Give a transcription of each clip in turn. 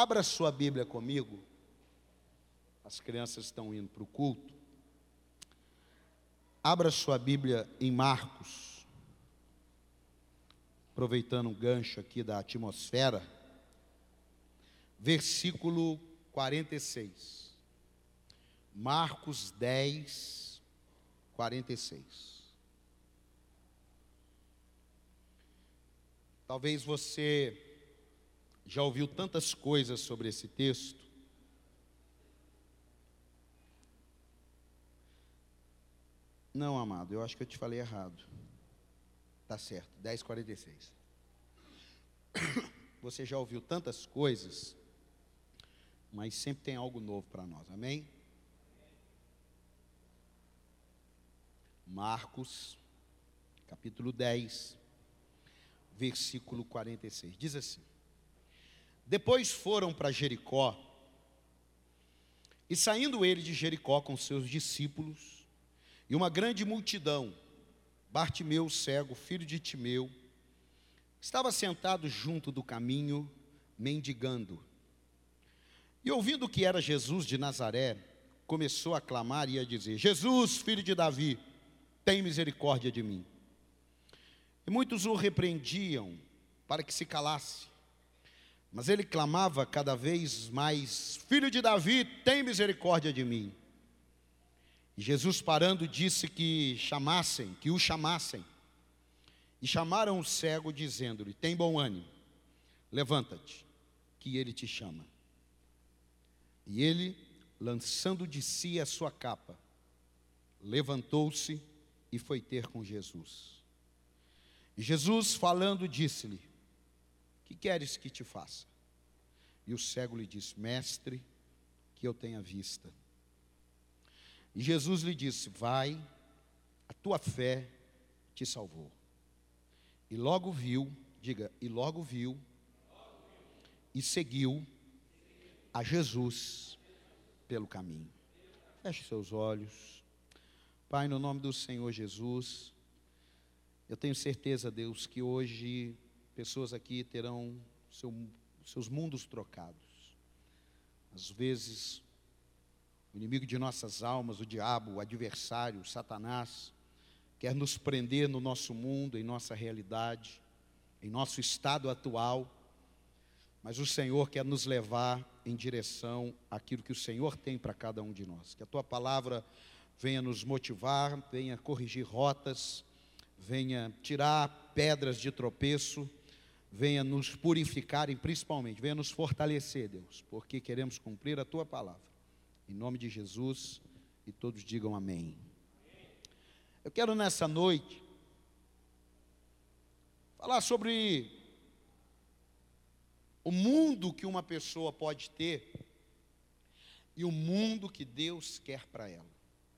Abra sua Bíblia comigo. As crianças estão indo para o culto. Abra sua Bíblia em Marcos. Aproveitando um gancho aqui da atmosfera. Versículo 46. Marcos 10, 46. Talvez você já ouviu tantas coisas sobre esse texto. Não, amado, eu acho que eu te falei errado. Tá certo, 10:46. Você já ouviu tantas coisas, mas sempre tem algo novo para nós. Amém? Marcos, capítulo 10, versículo 46. Diz assim: Depois foram para Jericó, e saindo ele de Jericó com seus discípulos, e uma grande multidão, Bartimeu, cego, filho de Timeu, estava sentado junto do caminho, mendigando. E ouvindo que era Jesus de Nazaré, começou a clamar e a dizer: Jesus, filho de Davi, tem misericórdia de mim. E muitos o repreendiam para que se calasse. Mas ele clamava cada vez mais: Filho de Davi, tem misericórdia de mim. E Jesus parando disse que chamassem, que o chamassem. E chamaram o cego dizendo-lhe: Tem bom ânimo. Levanta-te, que ele te chama. E ele, lançando de si a sua capa, levantou-se e foi ter com Jesus. E Jesus, falando, disse-lhe: Que queres que te faça? E o cego lhe disse: Mestre, que eu tenha vista. E Jesus lhe disse: Vai, a tua fé te salvou. E logo viu, diga, e logo viu, e seguiu a Jesus pelo caminho. Feche seus olhos. Pai, no nome do Senhor Jesus. Eu tenho certeza, Deus, que hoje pessoas aqui terão seu, seus mundos trocados. Às vezes, o inimigo de nossas almas, o diabo, o adversário, o Satanás, quer nos prender no nosso mundo, em nossa realidade, em nosso estado atual, mas o Senhor quer nos levar em direção àquilo que o Senhor tem para cada um de nós. Que a tua palavra venha nos motivar, venha corrigir rotas, venha tirar pedras de tropeço, venha nos purificar e principalmente venha nos fortalecer, Deus, porque queremos cumprir a tua palavra. Em nome de Jesus, e todos digam amém. Eu quero nessa noite falar sobre o mundo que uma pessoa pode ter e o mundo que Deus quer para ela.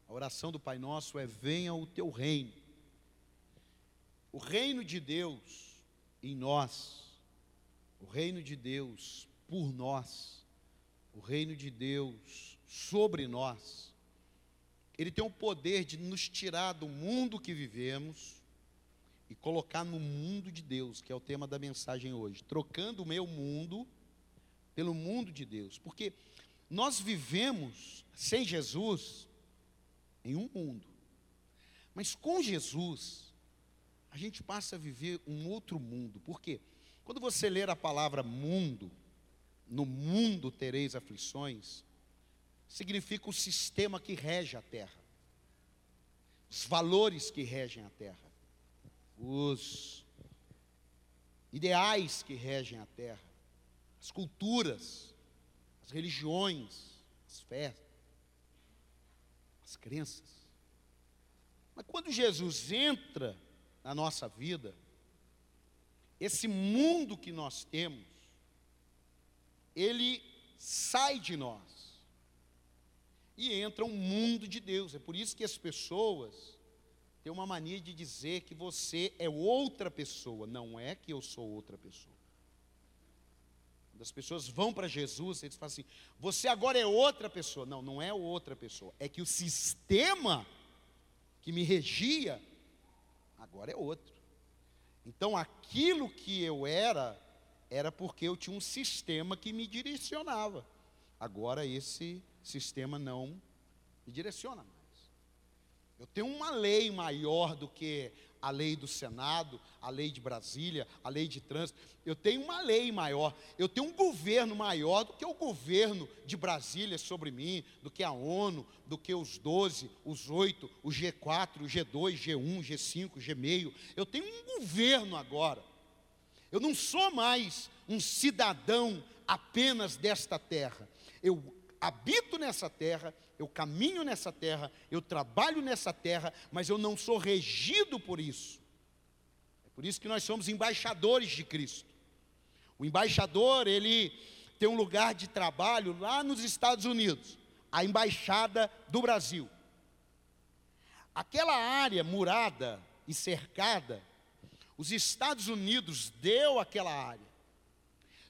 A oração do Pai Nosso é: venha o teu reino o reino de Deus em nós, o reino de Deus por nós, o reino de Deus sobre nós, ele tem o poder de nos tirar do mundo que vivemos e colocar no mundo de Deus, que é o tema da mensagem hoje, trocando o meu mundo pelo mundo de Deus, porque nós vivemos sem Jesus em um mundo, mas com Jesus a gente passa a viver um outro mundo. Por quê? Quando você ler a palavra mundo, no mundo tereis aflições, significa o sistema que rege a terra, os valores que regem a terra, os ideais que regem a terra, as culturas, as religiões, as fés, as crenças. Mas quando Jesus entra na nossa vida, esse mundo que nós temos, ele sai de nós e entra um mundo de Deus. É por isso que as pessoas têm uma mania de dizer que você é outra pessoa. Não é que eu sou outra pessoa. Quando as pessoas vão para Jesus, eles falam assim: você agora é outra pessoa. Não, não é outra pessoa. É que o sistema que me regia agora é outro. Então aquilo que eu era era porque eu tinha um sistema que me direcionava. Agora esse sistema não me direciona mais. Eu tenho uma lei maior do que a lei do Senado, a lei de Brasília, a lei de trânsito. Eu tenho uma lei maior, eu tenho um governo maior do que o governo de Brasília sobre mim, do que a ONU, do que os 12, os 8, o G4, o G2, G1, G5, G6. Eu tenho um governo agora. Eu não sou mais um cidadão apenas desta terra. Eu habito nessa terra, eu caminho nessa terra, eu trabalho nessa terra, mas eu não sou regido por isso. É por isso que nós somos embaixadores de Cristo. O embaixador, ele tem um lugar de trabalho lá nos Estados Unidos, a embaixada do Brasil. Aquela área murada e cercada, os Estados Unidos deu aquela área.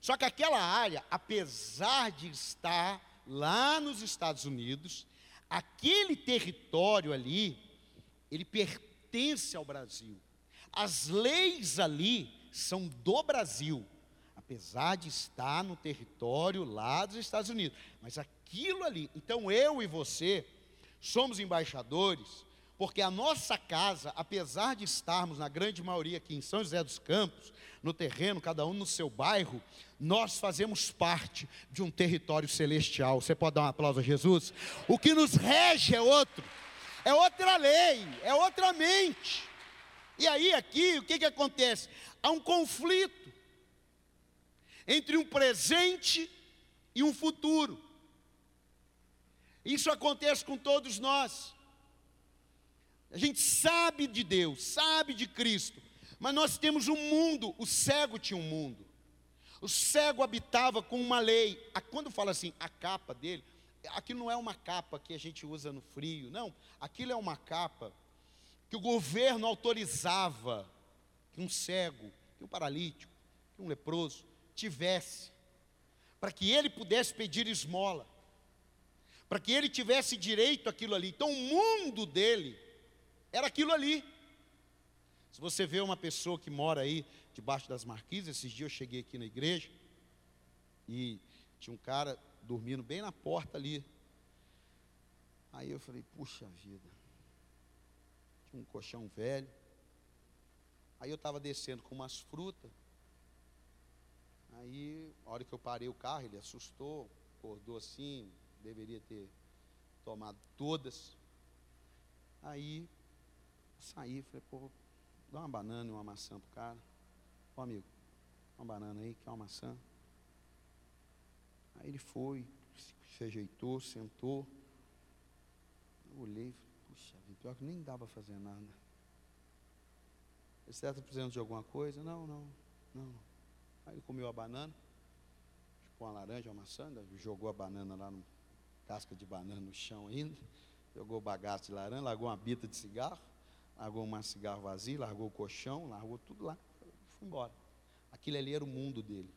Só que aquela área, apesar de estar lá nos Estados Unidos, aquele território ali, ele pertence ao Brasil. As leis ali são do Brasil, apesar de estar no território lá dos Estados Unidos. Mas aquilo ali, então eu e você somos embaixadores, porque a nossa casa, apesar de estarmos na grande maioria aqui em São José dos Campos, no terreno, cada um no seu bairro, nós fazemos parte de um território celestial. Você pode dar um aplauso a Jesus? O que nos rege é outro, é outra lei, é outra mente. E aí, aqui, o que, que acontece? Há um conflito entre um presente e um futuro. Isso acontece com todos nós. A gente sabe de Deus, sabe de Cristo, mas nós temos um mundo, o cego tinha um mundo. O cego habitava com uma lei. Quando fala assim, a capa dele, aquilo não é uma capa que a gente usa no frio, não. Aquilo é uma capa que o governo autorizava que um cego, que um paralítico, que um leproso tivesse, para que ele pudesse pedir esmola, para que ele tivesse direito àquilo ali. Então o mundo dele era aquilo ali. Se você vê uma pessoa que mora aí debaixo das marquises, esses dias eu cheguei aqui na igreja e tinha um cara dormindo bem na porta ali. Aí eu falei, puxa vida. Tinha um colchão velho. Aí eu estava descendo com umas frutas. Aí, a hora que eu parei o carro, ele assustou, acordou assim, deveria ter tomado todas. Aí saí, falei, pô, dá uma banana e uma maçã pro cara. Ó amigo, uma banana aí, quer uma maçã? Aí ele foi, se ajeitou, sentou. Eu olhei puxa pior que nem dava fazer nada. Você está precisando de alguma coisa? Não, não, não. Aí ele comeu a banana, chupou uma laranja, uma maçã, jogou a banana lá no casca de banana no chão ainda, jogou bagaço de laranja, largou uma bita de cigarro largou uma cigarro vazio, largou o colchão, largou tudo lá, foi embora. Aquilo ali era o mundo dele.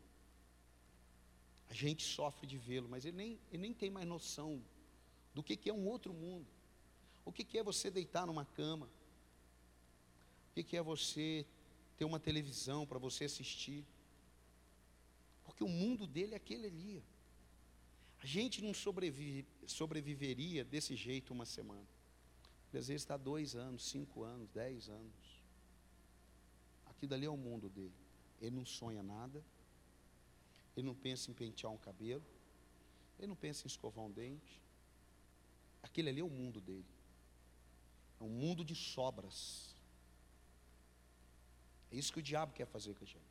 A gente sofre de vê-lo, mas ele nem, ele nem tem mais noção do que, que é um outro mundo. O que, que é você deitar numa cama? O que, que é você ter uma televisão para você assistir? Porque o mundo dele é aquele ali. A gente não sobrevive, sobreviveria desse jeito uma semana. Às vezes está dois anos, cinco anos, dez anos. Aquilo dali é o mundo dele. Ele não sonha nada. Ele não pensa em pentear um cabelo. Ele não pensa em escovar um dente. Aquele ali é o mundo dele. É um mundo de sobras. É isso que o diabo quer fazer com a gente.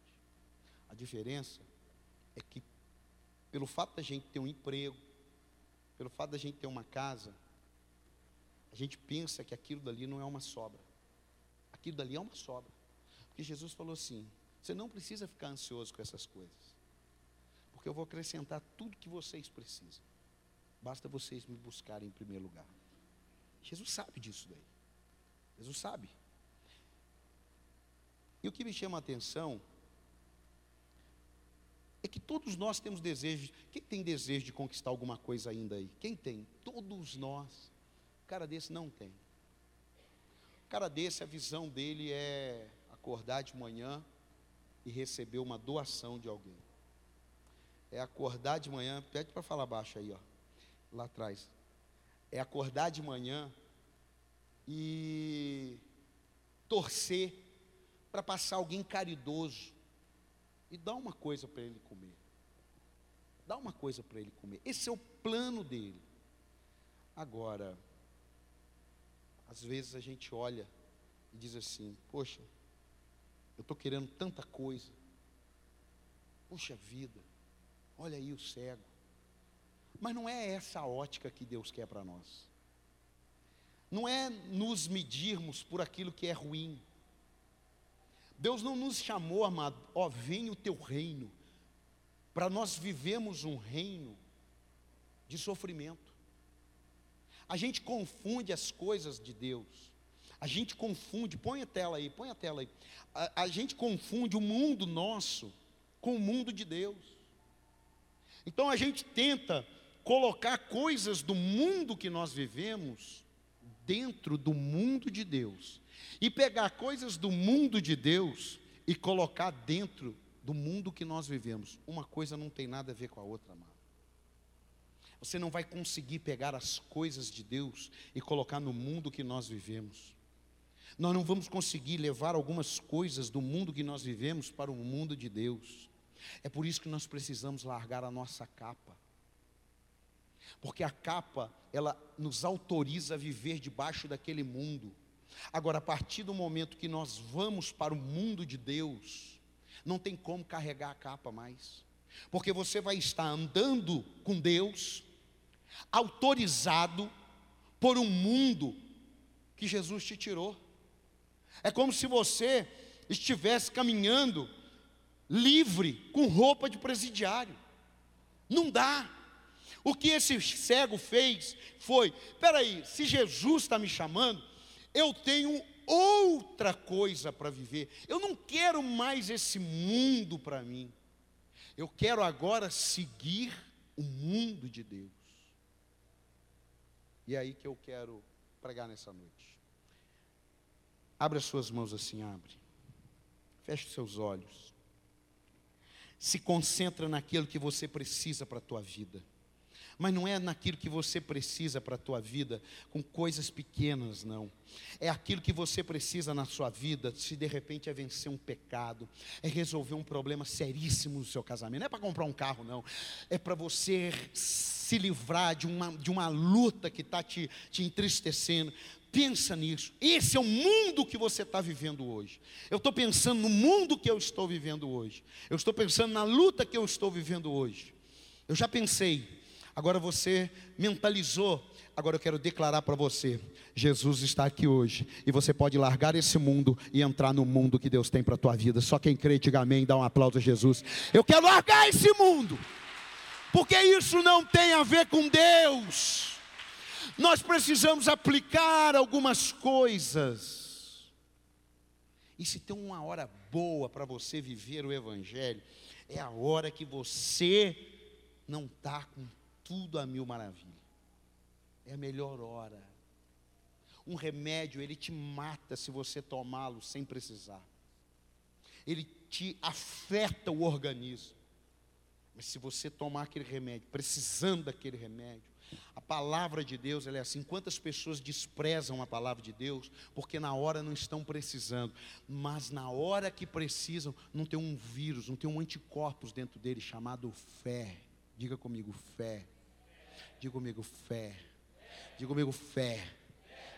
A diferença é que, pelo fato da gente ter um emprego, pelo fato da gente ter uma casa, a gente pensa que aquilo dali não é uma sobra. Aquilo dali é uma sobra. Porque Jesus falou assim: você não precisa ficar ansioso com essas coisas. Porque eu vou acrescentar tudo que vocês precisam. Basta vocês me buscarem em primeiro lugar. Jesus sabe disso daí. Jesus sabe. E o que me chama a atenção é que todos nós temos desejo. Quem tem desejo de conquistar alguma coisa ainda aí? Quem tem? Todos nós cara desse não tem. O cara desse, a visão dele é acordar de manhã e receber uma doação de alguém. É acordar de manhã, pede para falar baixo aí, ó, lá atrás. É acordar de manhã e torcer para passar alguém caridoso e dar uma coisa para ele comer. Dá uma coisa para ele comer. Esse é o plano dele. Agora, às vezes a gente olha e diz assim: Poxa, eu estou querendo tanta coisa. Puxa vida, olha aí o cego. Mas não é essa a ótica que Deus quer para nós. Não é nos medirmos por aquilo que é ruim. Deus não nos chamou, amado, ó, vem o teu reino, para nós vivemos um reino de sofrimento. A gente confunde as coisas de Deus. A gente confunde, põe a tela aí, põe a tela aí. A, a gente confunde o mundo nosso com o mundo de Deus. Então a gente tenta colocar coisas do mundo que nós vivemos dentro do mundo de Deus. E pegar coisas do mundo de Deus e colocar dentro do mundo que nós vivemos. Uma coisa não tem nada a ver com a outra, amado. Você não vai conseguir pegar as coisas de Deus e colocar no mundo que nós vivemos. Nós não vamos conseguir levar algumas coisas do mundo que nós vivemos para o mundo de Deus. É por isso que nós precisamos largar a nossa capa. Porque a capa, ela nos autoriza a viver debaixo daquele mundo. Agora, a partir do momento que nós vamos para o mundo de Deus, não tem como carregar a capa mais. Porque você vai estar andando com Deus, autorizado por um mundo que Jesus te tirou. É como se você estivesse caminhando livre com roupa de presidiário. Não dá. O que esse cego fez foi: peraí, se Jesus está me chamando, eu tenho outra coisa para viver. Eu não quero mais esse mundo para mim. Eu quero agora seguir o mundo de Deus. E é aí que eu quero pregar nessa noite. Abre as suas mãos assim, abre. Feche os seus olhos. Se concentra naquilo que você precisa para a tua vida. Mas não é naquilo que você precisa para a tua vida, com coisas pequenas, não. É aquilo que você precisa na sua vida, se de repente é vencer um pecado, é resolver um problema seríssimo no seu casamento. Não é para comprar um carro, não. É para você se livrar de uma, de uma luta que está te, te entristecendo. Pensa nisso. Esse é o mundo que você está vivendo hoje. Eu estou pensando no mundo que eu estou vivendo hoje. Eu estou pensando na luta que eu estou vivendo hoje. Eu já pensei Agora você mentalizou. Agora eu quero declarar para você: Jesus está aqui hoje. E você pode largar esse mundo e entrar no mundo que Deus tem para a tua vida. Só quem crê, diga amém, dá um aplauso a Jesus. Eu quero largar esse mundo. Porque isso não tem a ver com Deus. Nós precisamos aplicar algumas coisas. E se tem uma hora boa para você viver o Evangelho, é a hora que você não está com tudo a mil maravilhas. É a melhor hora. Um remédio, ele te mata se você tomá-lo sem precisar. Ele te afeta o organismo. Mas se você tomar aquele remédio, precisando daquele remédio, a palavra de Deus é assim. Quantas pessoas desprezam a palavra de Deus porque na hora não estão precisando, mas na hora que precisam, não tem um vírus, não tem um anticorpos dentro dele chamado fé. Diga comigo, fé. Diga comigo, fé. Diga comigo, fé.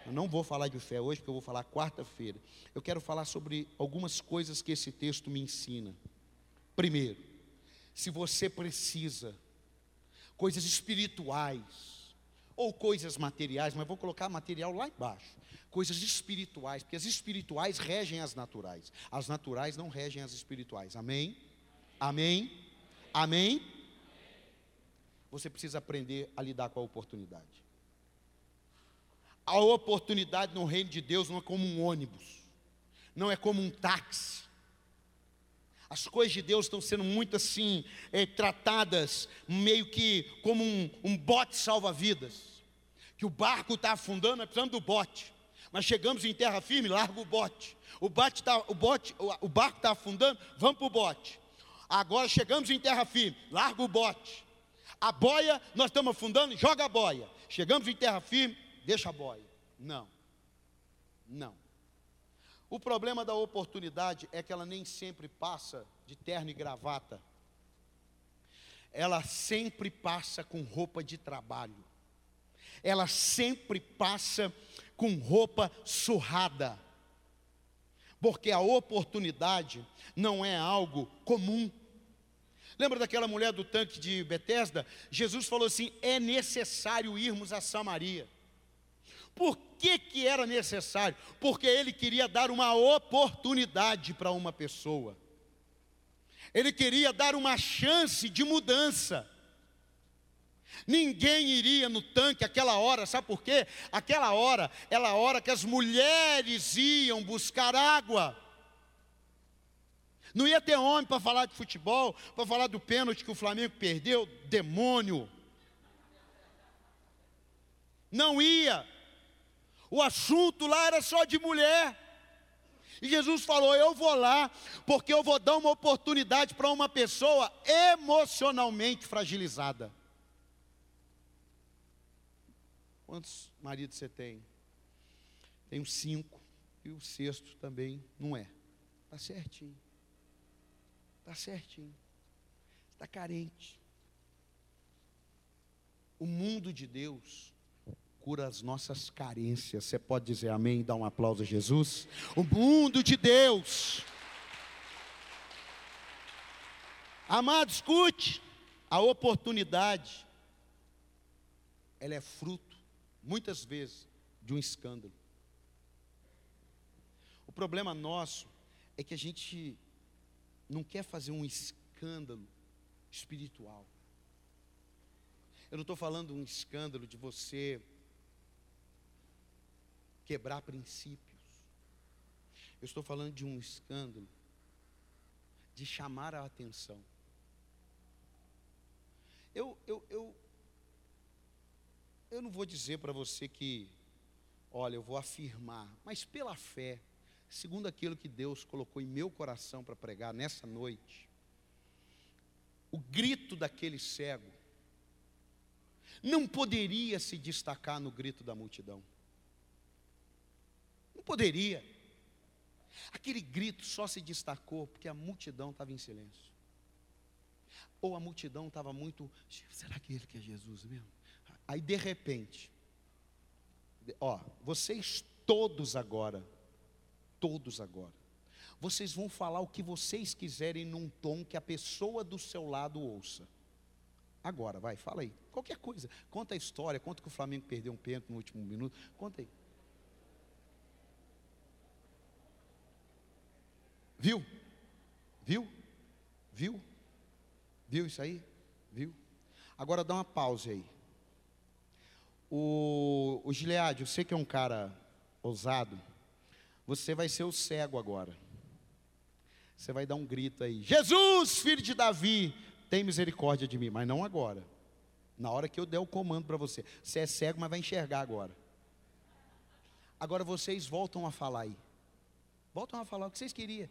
Eu não vou falar de fé hoje, porque eu vou falar quarta-feira. Eu quero falar sobre algumas coisas que esse texto me ensina. Primeiro, se você precisa, coisas espirituais, ou coisas materiais, mas vou colocar material lá embaixo. Coisas espirituais, porque as espirituais regem as naturais, as naturais não regem as espirituais. Amém? Amém? Amém? Você precisa aprender a lidar com a oportunidade. A oportunidade no reino de Deus não é como um ônibus, não é como um táxi. As coisas de Deus estão sendo muito assim, é, tratadas meio que como um, um bote salva-vidas. Que o barco está afundando, é precisando do bote. Mas chegamos em terra firme, larga o bote. O, bate tá, o, bote, o, o barco está afundando, vamos para o bote. Agora chegamos em terra firme, larga o bote. A boia, nós estamos afundando, joga a boia. Chegamos em terra firme, deixa a boia. Não. Não. O problema da oportunidade é que ela nem sempre passa de terno e gravata. Ela sempre passa com roupa de trabalho. Ela sempre passa com roupa surrada. Porque a oportunidade não é algo comum. Lembra daquela mulher do tanque de Betesda? Jesus falou assim: é necessário irmos a Samaria. Por que, que era necessário? Porque ele queria dar uma oportunidade para uma pessoa. Ele queria dar uma chance de mudança. Ninguém iria no tanque aquela hora, sabe por quê? Aquela hora era a hora que as mulheres iam buscar água. Não ia ter homem para falar de futebol, para falar do pênalti que o Flamengo perdeu, demônio. Não ia. O assunto lá era só de mulher. E Jesus falou: Eu vou lá, porque eu vou dar uma oportunidade para uma pessoa emocionalmente fragilizada. Quantos maridos você tem? Tenho cinco. E o sexto também não é. Está certinho. Está certinho. Está carente. O mundo de Deus cura as nossas carências. Você pode dizer amém e dar um aplauso a Jesus? O mundo de Deus. Amado, escute. A oportunidade, ela é fruto, muitas vezes, de um escândalo. O problema nosso é que a gente não quer fazer um escândalo espiritual. Eu não estou falando um escândalo de você quebrar princípios. Eu estou falando de um escândalo de chamar a atenção. Eu, eu, eu, eu não vou dizer para você que, olha, eu vou afirmar, mas pela fé, segundo aquilo que Deus colocou em meu coração para pregar nessa noite, o grito daquele cego não poderia se destacar no grito da multidão poderia. Aquele grito só se destacou porque a multidão estava em silêncio. Ou a multidão estava muito. Será que ele que é Jesus mesmo? Aí de repente, ó, vocês todos agora, todos agora, vocês vão falar o que vocês quiserem num tom que a pessoa do seu lado ouça. Agora, vai, fala aí. Qualquer coisa. Conta a história, conta que o Flamengo perdeu um pênalti no último minuto. Conta aí. Viu? Viu? Viu? Viu isso aí? Viu? Agora dá uma pausa aí. O, o Gilead, eu sei que é um cara ousado. Você vai ser o cego agora. Você vai dar um grito aí: Jesus, filho de Davi, tem misericórdia de mim. Mas não agora. Na hora que eu der o comando para você. Você é cego, mas vai enxergar agora. Agora vocês voltam a falar aí. Voltam a falar o que vocês queriam.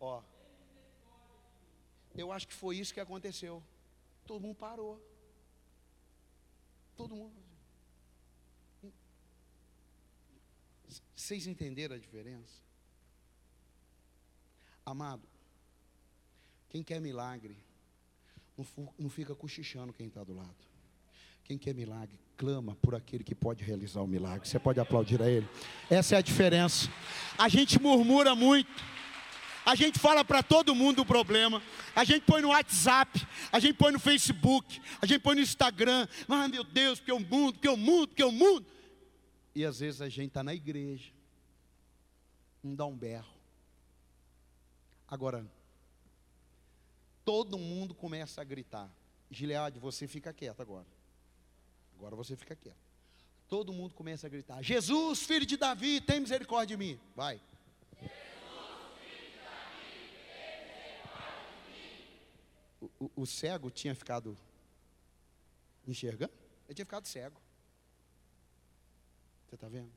Ó. Eu acho que foi isso que aconteceu. Todo mundo parou. Todo mundo. Vocês entenderam a diferença? Amado, quem quer milagre, não, fica cochichando quem está do lado. Quem quer milagre, clama por aquele que pode realizar o milagre. Você pode aplaudir a ele. Essa é a diferença. A gente murmura muito. A gente fala para todo mundo o problema. A gente põe no WhatsApp, a gente põe no Facebook, a gente põe no Instagram. Ah, meu Deus, que o mundo, que o mundo, que o mundo. E às vezes a gente está na igreja, não dá um berro. Agora, todo mundo começa a gritar. Gileade, você fica quieto agora. Agora você fica quieto. Todo mundo começa a gritar: Jesus, filho de Davi, tem misericórdia de mim. Vai. O, o cego tinha ficado enxergando? Ele tinha ficado cego. Você está vendo?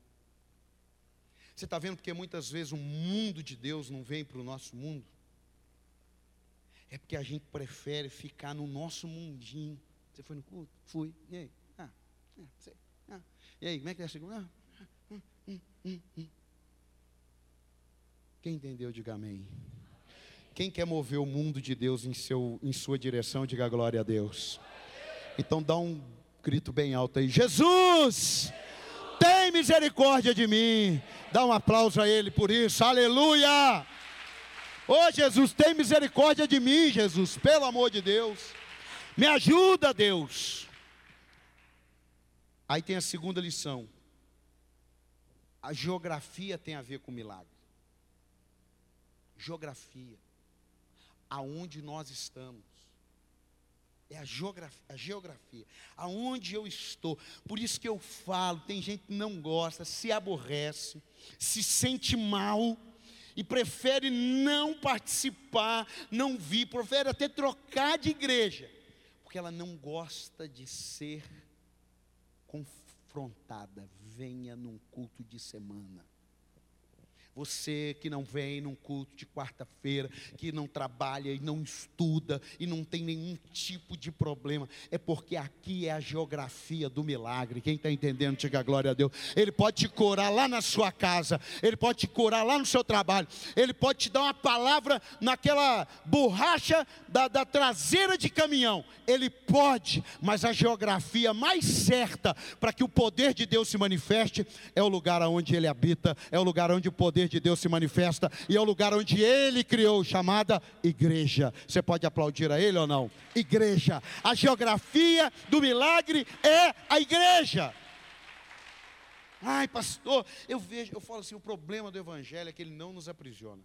Você está vendo porque muitas vezes o mundo de Deus não vem para o nosso mundo? É porque a gente prefere ficar no nosso mundinho. Você foi no culto? Fui. E aí? Ah, é, sei. Ah. E aí, como é que é a segunda? Ah, hum, hum, hum, hum. Quem entendeu, diga amém. Quem quer mover o mundo de Deus em, seu, em sua direção, diga glória a Deus. Então dá um grito bem alto aí. Jesus! tem misericórdia de mim. Dá um aplauso a Ele por isso, aleluia. Ô oh, Jesus, tem misericórdia de mim, Jesus, pelo amor de Deus. Me ajuda, Deus. Aí tem a segunda lição. A geografia tem a ver com milagre. Geografia. Aonde nós estamos. É a geografia, a geografia, aonde eu estou. Por isso que eu falo, tem gente que não gosta, se aborrece, se sente mal e prefere não participar, não vir, prefere até trocar de igreja, porque ela não gosta de ser confrontada. Venha num culto de semana. Você que não vem num culto de quarta-feira, que não trabalha e não estuda e não tem nenhum tipo de problema, é porque aqui é a geografia do milagre. Quem está entendendo, diga glória a Deus. Ele pode te curar lá na sua casa, ele pode te curar lá no seu trabalho, ele pode te dar uma palavra naquela borracha da, da traseira de caminhão. Ele pode, mas a geografia mais certa para que o poder de Deus se manifeste é o lugar onde ele habita, é o lugar onde o poder poder de Deus se manifesta e é o lugar onde ele criou, chamada igreja. Você pode aplaudir a ele ou não? Igreja. A geografia do milagre é a igreja. Ai, pastor, eu vejo, eu falo assim, o problema do evangelho é que ele não nos aprisiona.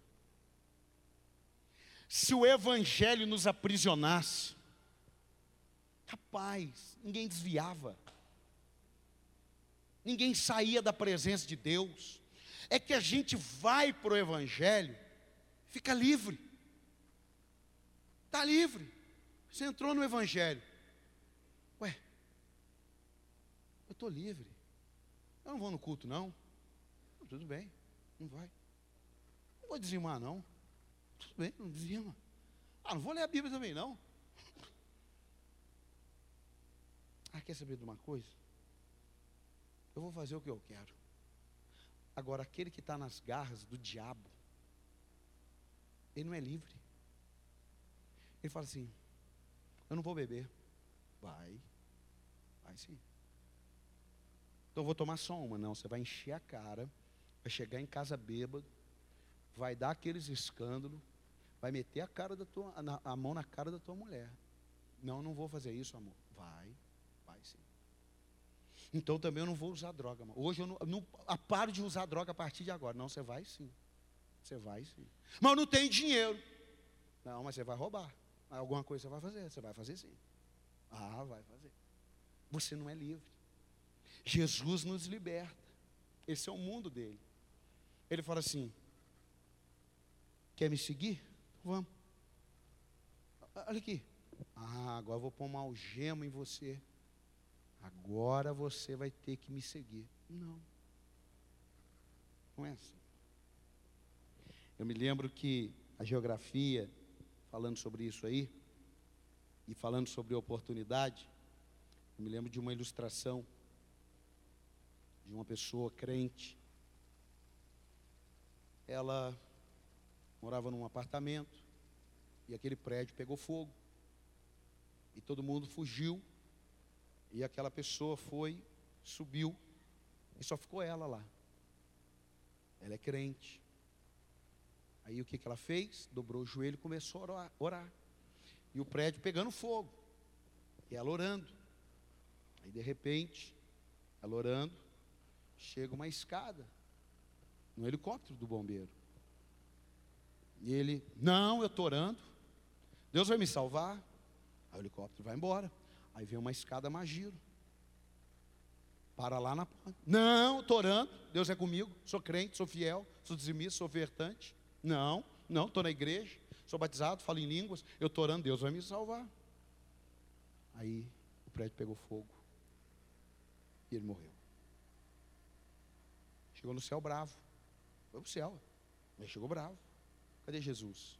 Se o evangelho nos aprisionasse, rapaz, ninguém desviava. Ninguém saía da presença de Deus é que a gente vai para o Evangelho, fica livre. Está livre. Você entrou no Evangelho. Ué, eu estou livre. Eu não vou no culto, não. Tudo bem, não vai. Não vou dizimar, não. Tudo bem, não dizima. Ah, não vou ler a Bíblia também, não. Ah, quer saber de uma coisa? Eu vou fazer o que eu quero. Agora, aquele que está nas garras do diabo, ele não é livre. Ele fala assim: Eu não vou beber. Vai, vai sim. Então eu vou tomar só uma. Não, você vai encher a cara, vai chegar em casa bêbado, vai dar aqueles escândalos, vai meter a, cara da tua, a mão na cara da tua mulher. Não, não vou fazer isso, amor. Vai. Então também eu não vou usar droga. Mano. Hoje eu não, não paro de usar droga a partir de agora. Não, você vai sim. Você vai sim. Mas eu não tenho dinheiro. Não, mas você vai roubar. Alguma coisa você vai fazer. Você vai fazer sim. Ah, vai fazer. Você não é livre. Jesus nos liberta. Esse é o mundo dele. Ele fala assim: Quer me seguir? Vamos. Olha aqui. Ah, agora eu vou pôr uma algema em você agora você vai ter que me seguir. Não. Não é assim. Eu me lembro que a geografia, falando sobre isso aí, e falando sobre oportunidade, eu me lembro de uma ilustração de uma pessoa crente. Ela morava num apartamento e aquele prédio pegou fogo. E todo mundo fugiu e aquela pessoa foi, subiu, e só ficou ela lá. Ela é crente. Aí o que, que ela fez? Dobrou o joelho e começou a orar. E o prédio pegando fogo. E ela orando. Aí de repente, ela orando, chega uma escada no helicóptero do bombeiro. E ele, não, eu estou orando. Deus vai me salvar. Aí o helicóptero vai embora. Aí vem uma escada magiro. Para lá na porta. Não, estou orando. Deus é comigo. Sou crente, sou fiel, sou dizimista, sou vertante. Não, não, estou na igreja. Sou batizado, falo em línguas. Eu estou orando, Deus vai me salvar. Aí o prédio pegou fogo. E ele morreu. Chegou no céu bravo. Foi para o céu. Mas chegou bravo. Cadê Jesus?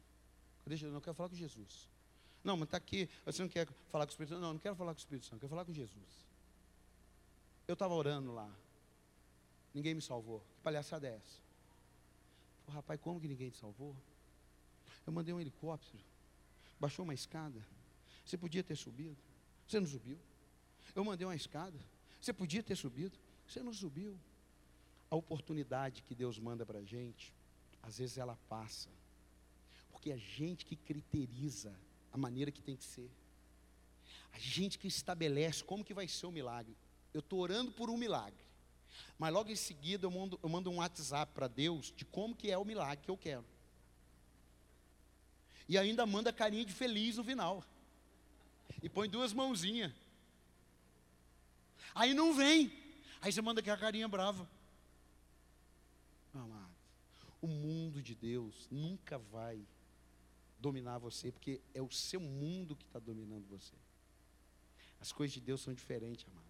Cadê Jesus? Não quero falar com Jesus. Não, mas está aqui. Você não quer falar com o Espírito Santo? Não, não quero falar com o Espírito Santo. Quero falar com Jesus. Eu estava orando lá. Ninguém me salvou. Que palhaçada é essa? Pô, rapaz, como que ninguém te salvou? Eu mandei um helicóptero. Baixou uma escada. Você podia ter subido. Você não subiu. Eu mandei uma escada. Você podia ter subido. Você não subiu. A oportunidade que Deus manda para a gente, às vezes ela passa. Porque é a gente que criteriza a maneira que tem que ser. A gente que estabelece como que vai ser o milagre. Eu estou orando por um milagre. Mas logo em seguida eu mando, eu mando um WhatsApp para Deus de como que é o milagre que eu quero. E ainda manda carinha de feliz no final. E põe duas mãozinhas. Aí não vem. Aí você manda aquela carinha brava. Amado, o mundo de Deus nunca vai dominar você, porque é o seu mundo que está dominando você. As coisas de Deus são diferentes, amado.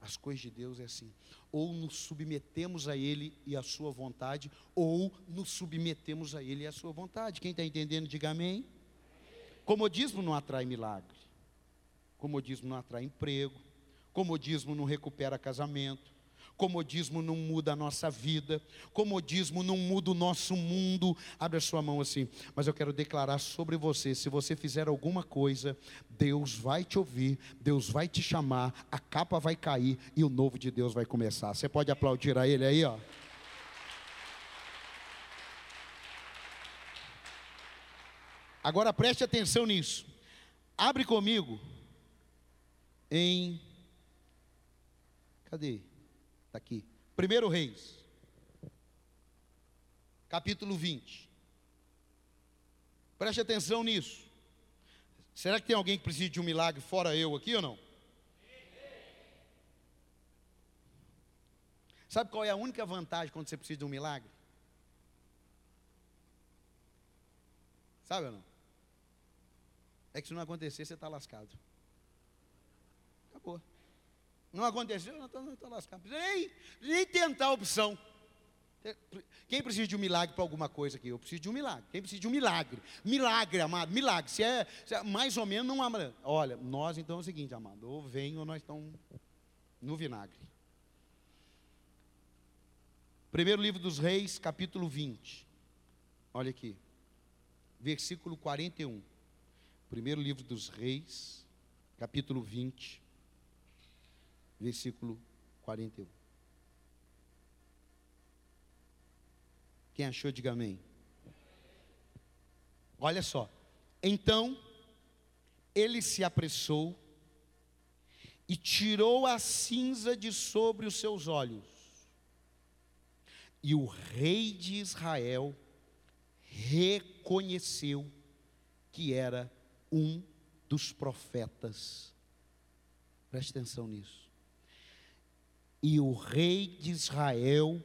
As coisas de Deus é assim: ou nos submetemos a Ele e a Sua vontade, ou nos submetemos a Ele e a Sua vontade. Quem está entendendo, diga amém. Comodismo não atrai milagre, comodismo não atrai emprego, comodismo não recupera casamento, Comodismo não muda a nossa vida, comodismo não muda o nosso mundo. Abre a sua mão assim. Mas eu quero declarar sobre você: se você fizer alguma coisa, Deus vai te ouvir, Deus vai te chamar, a capa vai cair e o novo de Deus vai começar. Você pode aplaudir a Ele aí, ó. Agora preste atenção nisso. Abre comigo em. Cadê? Está aqui. Primeiro Reis, capítulo 20. Preste atenção nisso. Será que tem alguém que precisa de um milagre fora eu aqui ou não? Sabe qual é a única vantagem quando você precisa de um milagre? Sabe ou não? É que se não acontecer, você está lascado. Acabou. Não aconteceu, não estou lascado. Nem, nem tentar a opção. Quem precisa de um milagre para alguma coisa aqui? Eu preciso de um milagre. Quem precisa de um milagre? Milagre, amado, milagre. Se é, se é mais ou menos, não há. Olha, nós então é o seguinte, amado. Ou vem ou nós estamos no vinagre. Primeiro livro dos Reis, capítulo 20. Olha aqui. Versículo 41. Primeiro livro dos Reis, capítulo 20 versículo 41. Quem achou, diga amém. Olha só. Então, ele se apressou e tirou a cinza de sobre os seus olhos. E o rei de Israel reconheceu que era um dos profetas. Preste atenção nisso. E o rei de Israel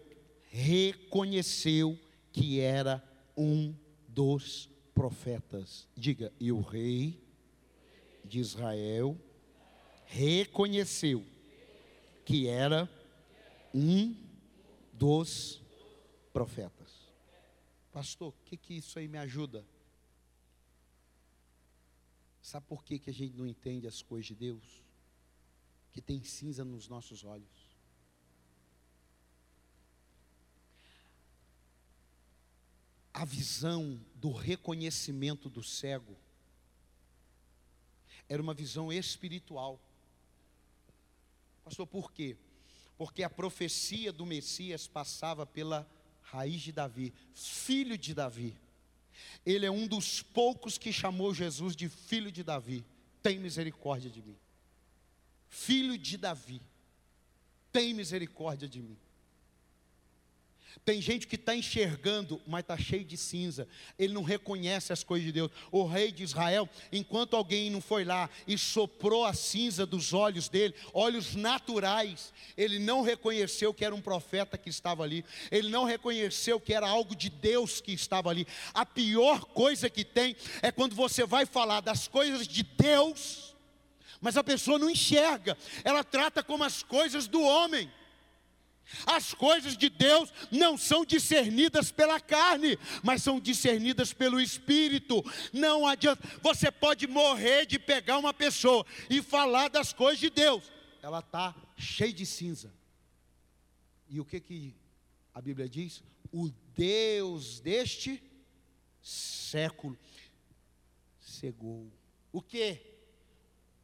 reconheceu que era um dos profetas. Diga, e o rei de Israel reconheceu que era um dos profetas. Pastor, o que, que isso aí me ajuda? Sabe por que, que a gente não entende as coisas de Deus? Que tem cinza nos nossos olhos. A visão do reconhecimento do cego era uma visão espiritual. Pastor, por quê? Porque a profecia do Messias passava pela raiz de Davi, filho de Davi. Ele é um dos poucos que chamou Jesus de filho de Davi. Tem misericórdia de mim. Filho de Davi. Tem misericórdia de mim. Tem gente que está enxergando, mas está cheio de cinza. Ele não reconhece as coisas de Deus. O rei de Israel, enquanto alguém não foi lá e soprou a cinza dos olhos dele, olhos naturais, ele não reconheceu que era um profeta que estava ali. Ele não reconheceu que era algo de Deus que estava ali. A pior coisa que tem é quando você vai falar das coisas de Deus Mas a pessoa não enxerga, ela trata como as coisas do homem. As coisas de Deus não são discernidas pela carne, mas são discernidas pelo Espírito. Não adianta, você pode morrer de pegar uma pessoa e falar das coisas de Deus, ela está cheia de cinza. E o que, que a Bíblia diz? O Deus deste século cegou. O que?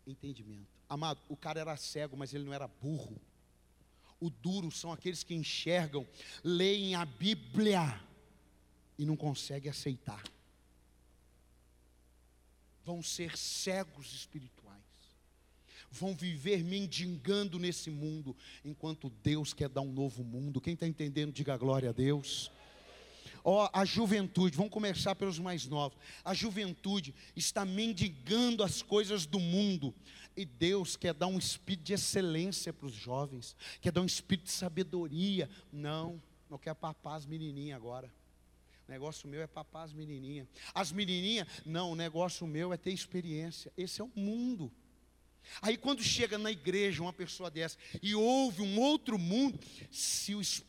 Entendimento. Amado, o cara era cego, mas ele não era burro. O duro são aqueles que enxergam, leem a Bíblia e não conseguem aceitar. Vão ser cegos espirituais. Vão viver mendigando nesse mundo, enquanto Deus quer dar um novo mundo. Quem está entendendo, diga glória a Deus. Ó, oh, a juventude, vamos começar pelos mais novos. A juventude está mendigando as coisas do mundo. E Deus quer dar um espírito de excelência para os jovens, quer dar um espírito de sabedoria. Não, não quer papar as menininhas agora. O negócio meu é papar as menininhas. As menininhas, não, o negócio meu é ter experiência. Esse é o mundo. Aí quando chega na igreja uma pessoa dessa e ouve um outro mundo, se o Espírito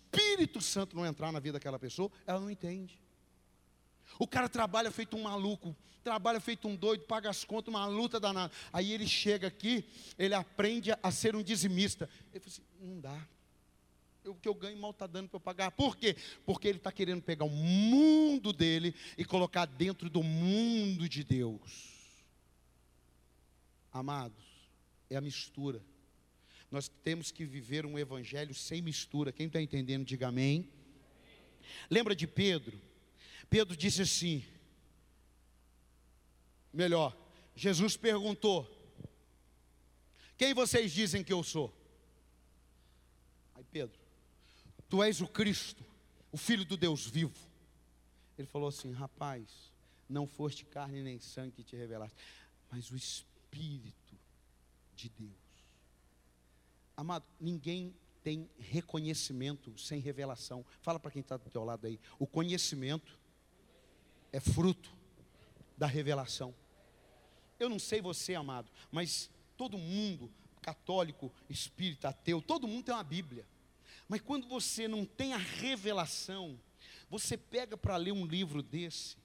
Santo não entrar na vida daquela pessoa, ela não entende. O cara trabalha feito um maluco, trabalha feito um doido, paga as contas, uma luta danada. Aí ele chega aqui, ele aprende a ser um dizimista. Ele fala assim: não dá. O que eu ganho mal está dando para eu pagar. Por quê? Porque ele está querendo pegar o mundo dele e colocar dentro do mundo de Deus. Amados, é a mistura. Nós temos que viver um evangelho sem mistura. Quem está entendendo, diga amém. Lembra de Pedro? Pedro disse assim: melhor, Jesus perguntou: Quem vocês dizem que eu sou? Aí Pedro, tu és o Cristo, o Filho do Deus vivo. Ele falou assim: Rapaz, não foste carne nem sangue que te revelaste, mas o Espírito de Deus. Amado, ninguém tem reconhecimento sem revelação. Fala para quem está do teu lado aí. O conhecimento é fruto da revelação. Eu não sei você, amado, mas todo mundo, católico, espírita, ateu, todo mundo tem uma Bíblia. Mas quando você não tem a revelação, você pega para ler um livro desse,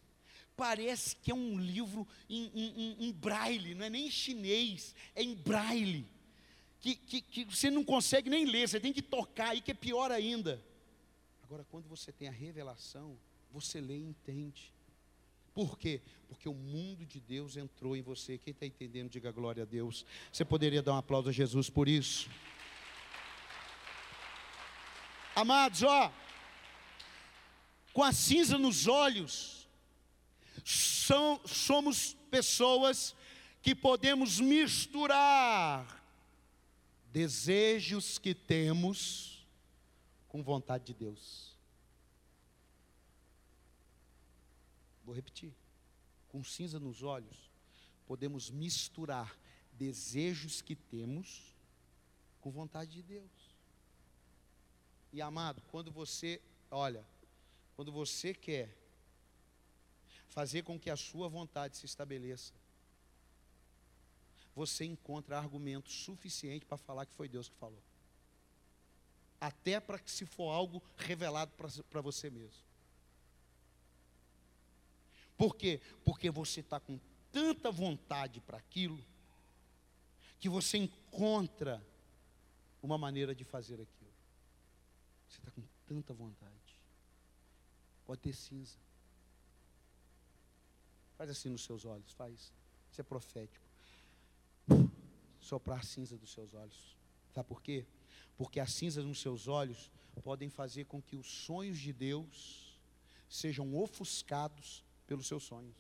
parece que é um livro em, em, em, braille, não é nem em chinês, é em braille. Que, que, que você não consegue nem ler, você tem que tocar aí, que é pior ainda. Agora, quando você tem a revelação, você lê e entende. Por quê? Porque o mundo de Deus entrou em você. Quem está entendendo, diga glória a Deus. Você poderia dar um aplauso a Jesus por isso? Amados, ó, com a cinza nos olhos, são, somos pessoas que podemos misturar desejos que temos com vontade de Deus. Vou repetir. Com cinza nos olhos, podemos misturar desejos que temos com vontade de Deus. E amado, quando você, olha, quando você quer fazer com que a sua vontade se estabeleça, você encontra argumento suficiente para falar que foi Deus que falou. Até para que se for algo revelado para você mesmo. Por quê? Porque você está com tanta vontade para aquilo, que você encontra uma maneira de fazer aquilo. Você está com tanta vontade. Pode ter cinza. Faz assim nos seus olhos, faz. Isso é profético. Soprar a cinza dos seus olhos. Sabe por quê? Porque as cinzas nos seus olhos podem fazer com que os sonhos de Deus sejam ofuscados pelos seus sonhos.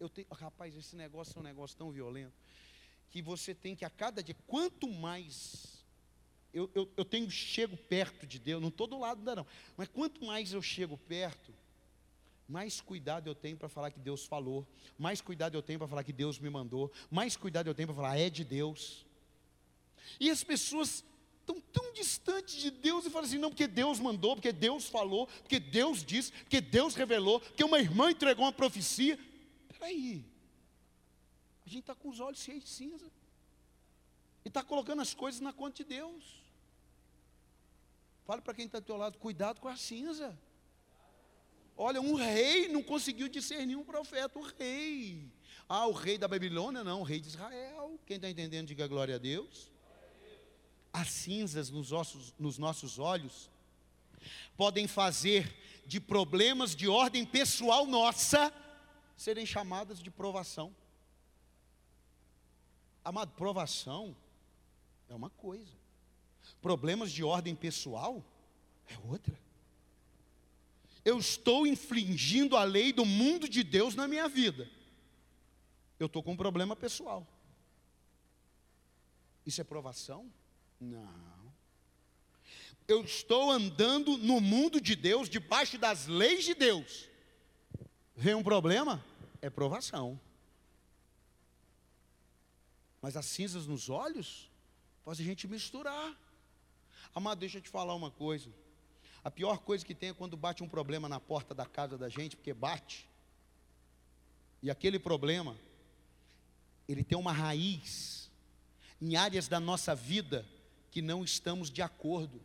Eu tenho, rapaz, esse negócio é um negócio tão violento que você tem que a cada dia, quanto mais eu, eu, eu tenho chego perto de Deus, não estou do lado da não, mas quanto mais eu chego perto, mais cuidado eu tenho para falar que Deus falou, mais cuidado eu tenho para falar que Deus me mandou, mais cuidado eu tenho para falar, é de Deus. E as pessoas estão tão distantes de Deus e falam assim: não, porque Deus mandou, porque Deus falou, porque Deus disse, porque Deus revelou, porque uma irmã entregou uma profecia. Peraí. A gente está com os olhos cheios de cinza. E está colocando as coisas na conta de Deus. Fale para quem está do teu lado, cuidado com a cinza. Olha, um rei não conseguiu discernir um profeta, o rei. Ah, o rei da Babilônia, não, o rei de Israel. Quem está entendendo, diga glória a Deus. As cinzas nos, ossos, nos nossos olhos podem fazer de problemas de ordem pessoal nossa serem chamadas de provação. Amado, provação é uma coisa, problemas de ordem pessoal é outra. Eu estou infringindo a lei do mundo de Deus na minha vida. Eu estou com um problema pessoal. Isso é provação? Não. Eu estou andando no mundo de Deus, debaixo das leis de Deus. Vem um problema? É provação. Mas as cinzas nos olhos fazem a gente misturar. Amado, deixa eu te falar uma coisa. A pior coisa que tem é quando bate um problema na porta da casa da gente, porque bate. E aquele problema, ele tem uma raiz em áreas da nossa vida que não estamos de acordo.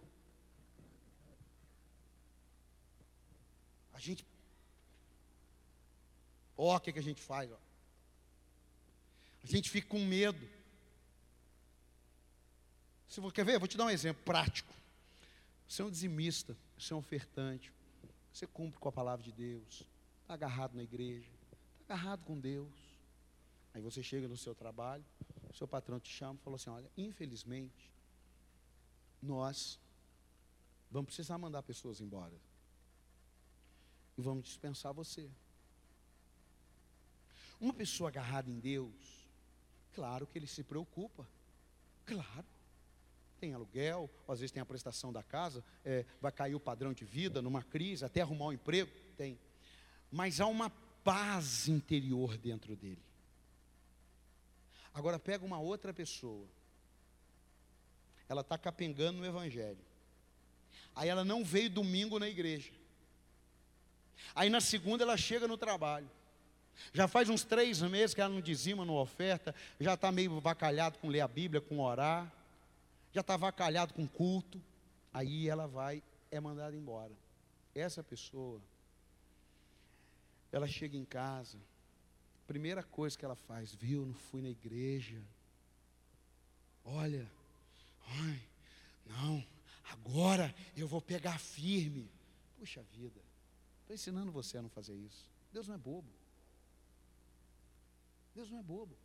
A gente. Ó, o que, que a gente faz? Ó. A gente fica com medo. Se você quer ver, vou te dar um exemplo prático. Você é um dizimista, você é ofertante, você cumpre com a palavra de Deus, está agarrado na igreja, está agarrado com Deus. Aí você chega no seu trabalho, o seu patrão te chama e falou assim: olha, infelizmente, nós vamos precisar mandar pessoas embora. E vamos dispensar você. Uma pessoa agarrada em Deus, claro que ele se preocupa. Claro. Tem aluguel, às vezes tem a prestação da casa, é, vai cair o padrão de vida numa crise, até arrumar um emprego, tem. Mas há uma paz interior dentro dele. Agora pega uma outra pessoa, ela está capengando no Evangelho. Aí ela não veio domingo na igreja. Aí na segunda ela chega no trabalho. Já faz uns três meses que ela não dizima, não oferta, já está meio vacalhado com ler a Bíblia, com orar já está vacalhado com culto, aí ela vai, é mandada embora. Essa pessoa, ela chega em casa, primeira coisa que ela faz, viu, não fui na igreja. Olha, ai, não, agora eu vou pegar firme. Puxa vida, estou ensinando você a não fazer isso. Deus não é bobo. Deus não é bobo.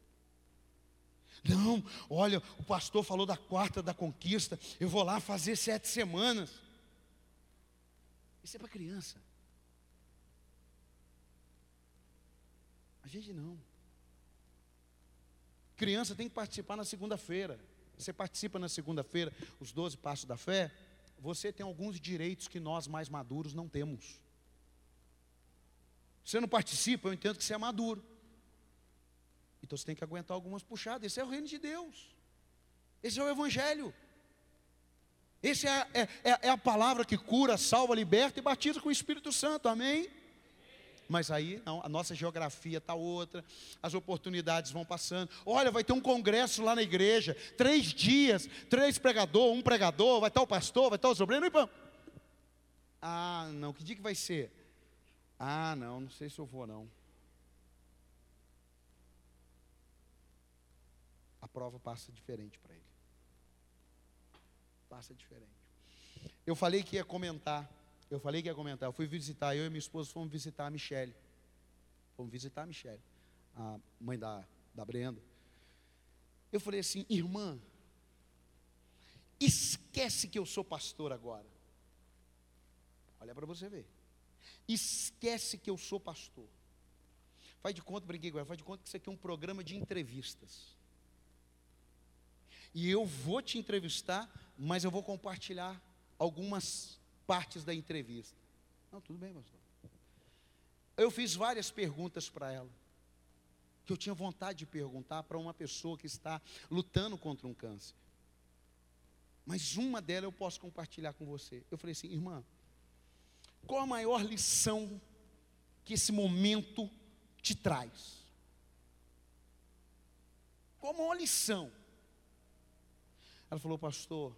Não, olha, o pastor falou da quarta da conquista, eu vou lá fazer sete semanas. Isso é para criança. A gente não. Criança tem que participar na segunda-feira. Você participa na segunda-feira, os 12 passos da fé, você tem alguns direitos que nós mais maduros não temos. Você não participa, eu entendo que você é maduro. Então você tem que aguentar algumas puxadas. Esse é o reino de Deus. Esse é o Evangelho. Essa é, é, é, é, a palavra que cura, salva, liberta e batiza com o Espírito Santo. Amém? Mas aí não, a nossa geografia está outra, as oportunidades vão passando. Olha, vai ter um congresso lá na igreja, três dias, três pregadores, um pregador, vai estar o pastor, vai estar o sobrinho. E ah, não, que dia que vai ser? Ah, não, não sei se eu vou não. Prova passa diferente para ele. Passa diferente. Eu falei que ia comentar. Eu falei que ia comentar. Eu fui visitar, eu e minha esposa fomos visitar a Michelle. Fomos visitar a Michelle, a mãe da, da Brenda. Eu falei assim, irmã, esquece que eu sou pastor agora. Olha para você ver. Esquece que eu sou pastor. Faz de conta, briguei com ela, faz de conta que isso aqui é um programa de entrevistas. E eu vou te entrevistar, mas eu vou compartilhar algumas partes da entrevista. Não, tudo bem, pastor. Eu fiz várias perguntas para ela, que eu tinha vontade de perguntar para uma pessoa que está lutando contra um câncer. Mas uma delas eu posso compartilhar com você. Eu falei assim, irmã, qual a maior lição que esse momento te traz? como uma lição. Ela falou, pastor,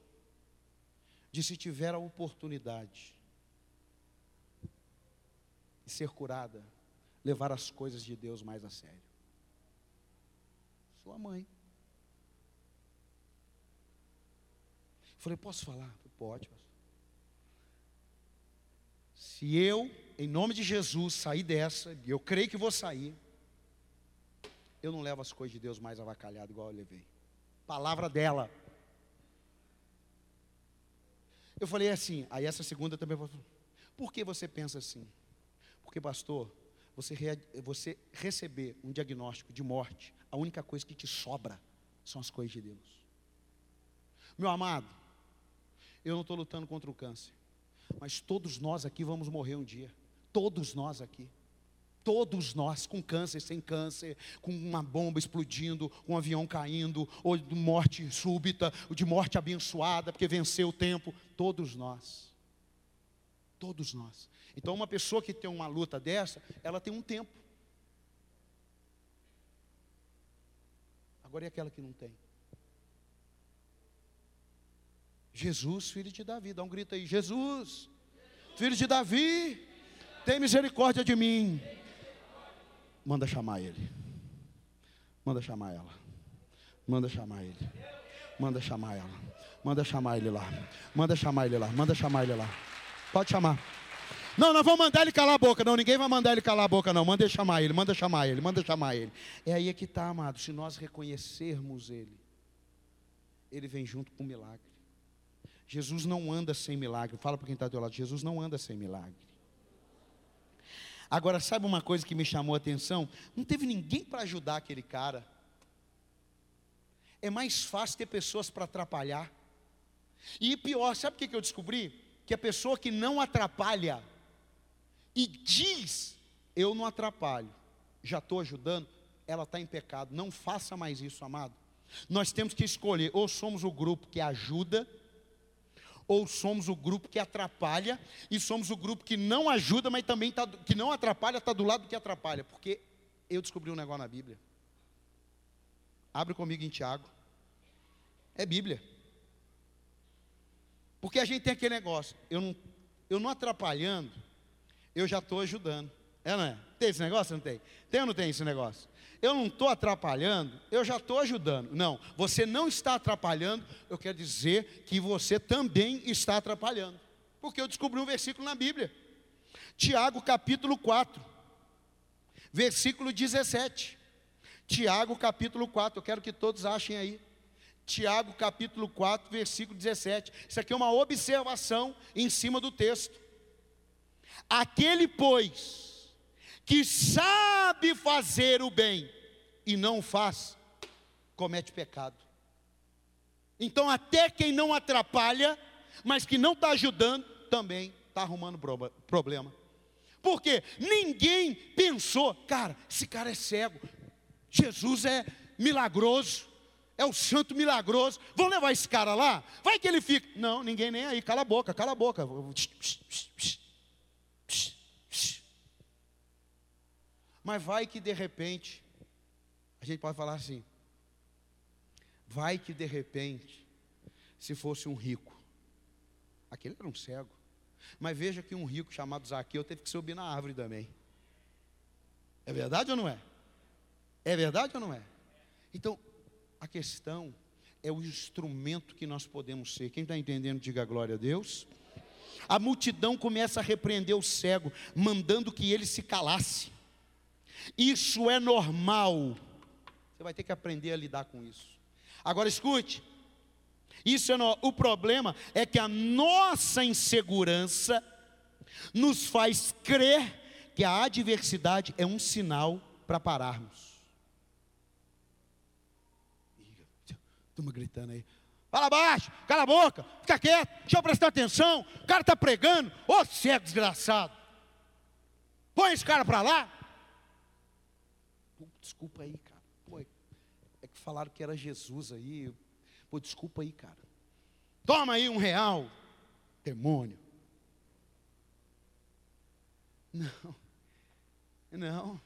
de se tiver a oportunidade de ser curada, levar as coisas de Deus mais a sério. Sua mãe. Falei, posso falar? Pode. Se eu, em nome de Jesus, sair dessa, e eu creio que vou sair, eu não levo as coisas de Deus mais avacalhado igual eu levei. Palavra dela. Eu falei assim, aí essa segunda também falou, por que você pensa assim? Porque, pastor, você, você receber um diagnóstico de morte, a única coisa que te sobra são as coisas de Deus. Meu amado, eu não estou lutando contra o câncer, mas todos nós aqui vamos morrer um dia. Todos nós aqui. Todos nós, com câncer, sem câncer, com uma bomba explodindo, um avião caindo, ou de morte súbita, ou de morte abençoada, porque venceu o tempo. Todos nós. Todos nós. Então, uma pessoa que tem uma luta dessa, ela tem um tempo. Agora é aquela que não tem. Jesus, filho de Davi, dá um grito aí: Jesus, filho de Davi, tem misericórdia de mim. Manda chamar ele. Manda chamar ela. Manda chamar ele. Manda chamar ela. Manda chamar ele lá. Manda chamar ele lá. Manda chamar ele lá. Pode chamar. Não, não vamos mandar ele calar a boca, não. Ninguém vai mandar ele calar a boca, não. Manda chamar ele, manda chamar ele, manda chamar ele. É aí que está, amado. Se nós reconhecermos ele, ele vem junto com o milagre. Jesus não anda sem milagre. Fala para quem está do lado. Jesus não anda sem milagre. Agora, sabe uma coisa que me chamou a atenção? Não teve ninguém para ajudar aquele cara. É mais fácil ter pessoas para atrapalhar. E pior, sabe o que eu descobri? Que a pessoa que não atrapalha e diz, eu não atrapalho, já estou ajudando, ela está em pecado. Não faça mais isso, amado. Nós temos que escolher, ou somos o grupo que ajuda, ou somos o grupo que atrapalha e somos o grupo que não ajuda, mas também tá, que não atrapalha, está do lado que atrapalha. Porque eu descobri um negócio na Bíblia. Abre comigo em Tiago. É Bíblia. Porque a gente tem aquele negócio, eu não, eu não atrapalhando, eu já estou ajudando. É, não é? Tem esse negócio? Não tem? Tem ou não tem esse negócio? Eu não estou atrapalhando, eu já estou ajudando. Não, você não está atrapalhando, eu quero dizer que você também está atrapalhando. Porque eu descobri um versículo na Bíblia. Tiago capítulo 4, versículo 17. Tiago capítulo 4, eu quero que todos achem aí. Tiago capítulo 4, versículo 17. Isso aqui é uma observação em cima do texto. Aquele, pois, que sabe fazer o bem e não faz, comete pecado. Então, até quem não atrapalha, mas que não está ajudando, também está arrumando problema. Porque ninguém pensou, cara, esse cara é cego, Jesus é milagroso, é o santo milagroso, vamos levar esse cara lá? Vai que ele fica. Não, ninguém nem aí, cala a boca, cala a boca. Mas vai que de repente, a gente pode falar assim, vai que de repente, se fosse um rico, aquele era um cego, mas veja que um rico chamado Zaqueu teve que subir na árvore também. É verdade ou não é? É verdade ou não é? Então, a questão é o instrumento que nós podemos ser. Quem está entendendo, diga glória a Deus. A multidão começa a repreender o cego, mandando que ele se calasse. Isso é normal. Você vai ter que aprender a lidar com isso. Agora escute. Isso é no... o problema é que a nossa insegurança nos faz crer que a adversidade é um sinal para pararmos. Turma gritando aí. Fala baixo, cala a boca, fica quieto, deixa eu prestar atenção. O cara está pregando, ô cego desgraçado. Põe esse cara para lá. Desculpa aí, cara. Pô, é que falaram que era Jesus aí. Pô, desculpa aí, cara. Toma aí um real, demônio. Não, não,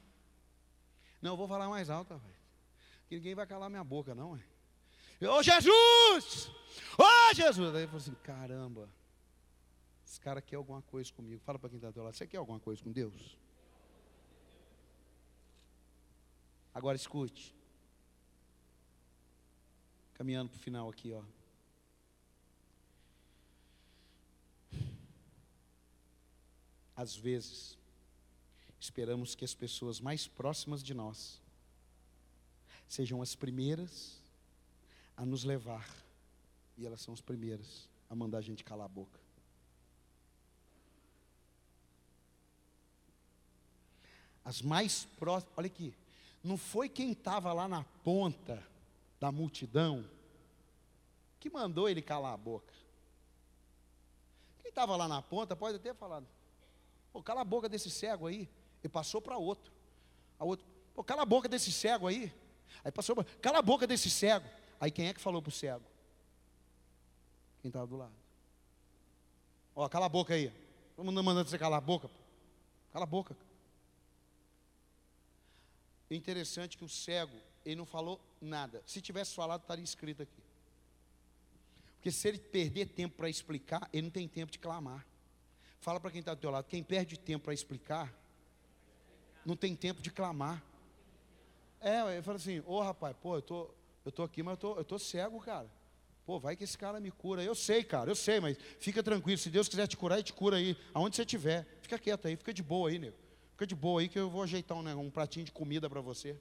não, vou falar mais alto, rapaz. que ninguém vai calar minha boca, não. Ô oh, Jesus! Ô Jesus! Aí eu falei assim: caramba, esse cara quer alguma coisa comigo. Fala para quem está do lado: você quer alguma coisa com Deus? Agora escute. Caminhando para o final aqui, ó. Às vezes, esperamos que as pessoas mais próximas de nós sejam as primeiras a nos levar, e elas são as primeiras a mandar a gente calar a boca. As mais próximas, olha aqui, não foi quem estava lá na ponta da multidão que mandou ele calar a boca. Quem estava lá na ponta pode até falar, pô, cala a boca desse cego aí. E passou para outro. A outro, pô, cala a boca desse cego aí. Aí passou, cala a boca desse cego. Aí quem é que falou para o cego? Quem estava do lado. Ó, cala a boca aí. Todo mundo mandando você calar a boca. Cala a boca. Interessante que o cego, ele não falou nada. Se tivesse falado, estaria escrito aqui. Porque se ele perder tempo para explicar, ele não tem tempo de clamar. Fala para quem está do teu lado, quem perde tempo para explicar, não tem tempo de clamar. É, eu falo assim, ô oh, rapaz, pô, eu tô, eu tô aqui, mas eu tô, eu tô cego, cara. Pô, vai que esse cara me cura. Eu sei, cara, eu sei, mas fica tranquilo. Se Deus quiser te curar, ele te cura aí, aonde você estiver. Fica quieto aí, fica de boa aí, nego. Fica de boa aí que eu vou ajeitar um, né, um pratinho de comida para você.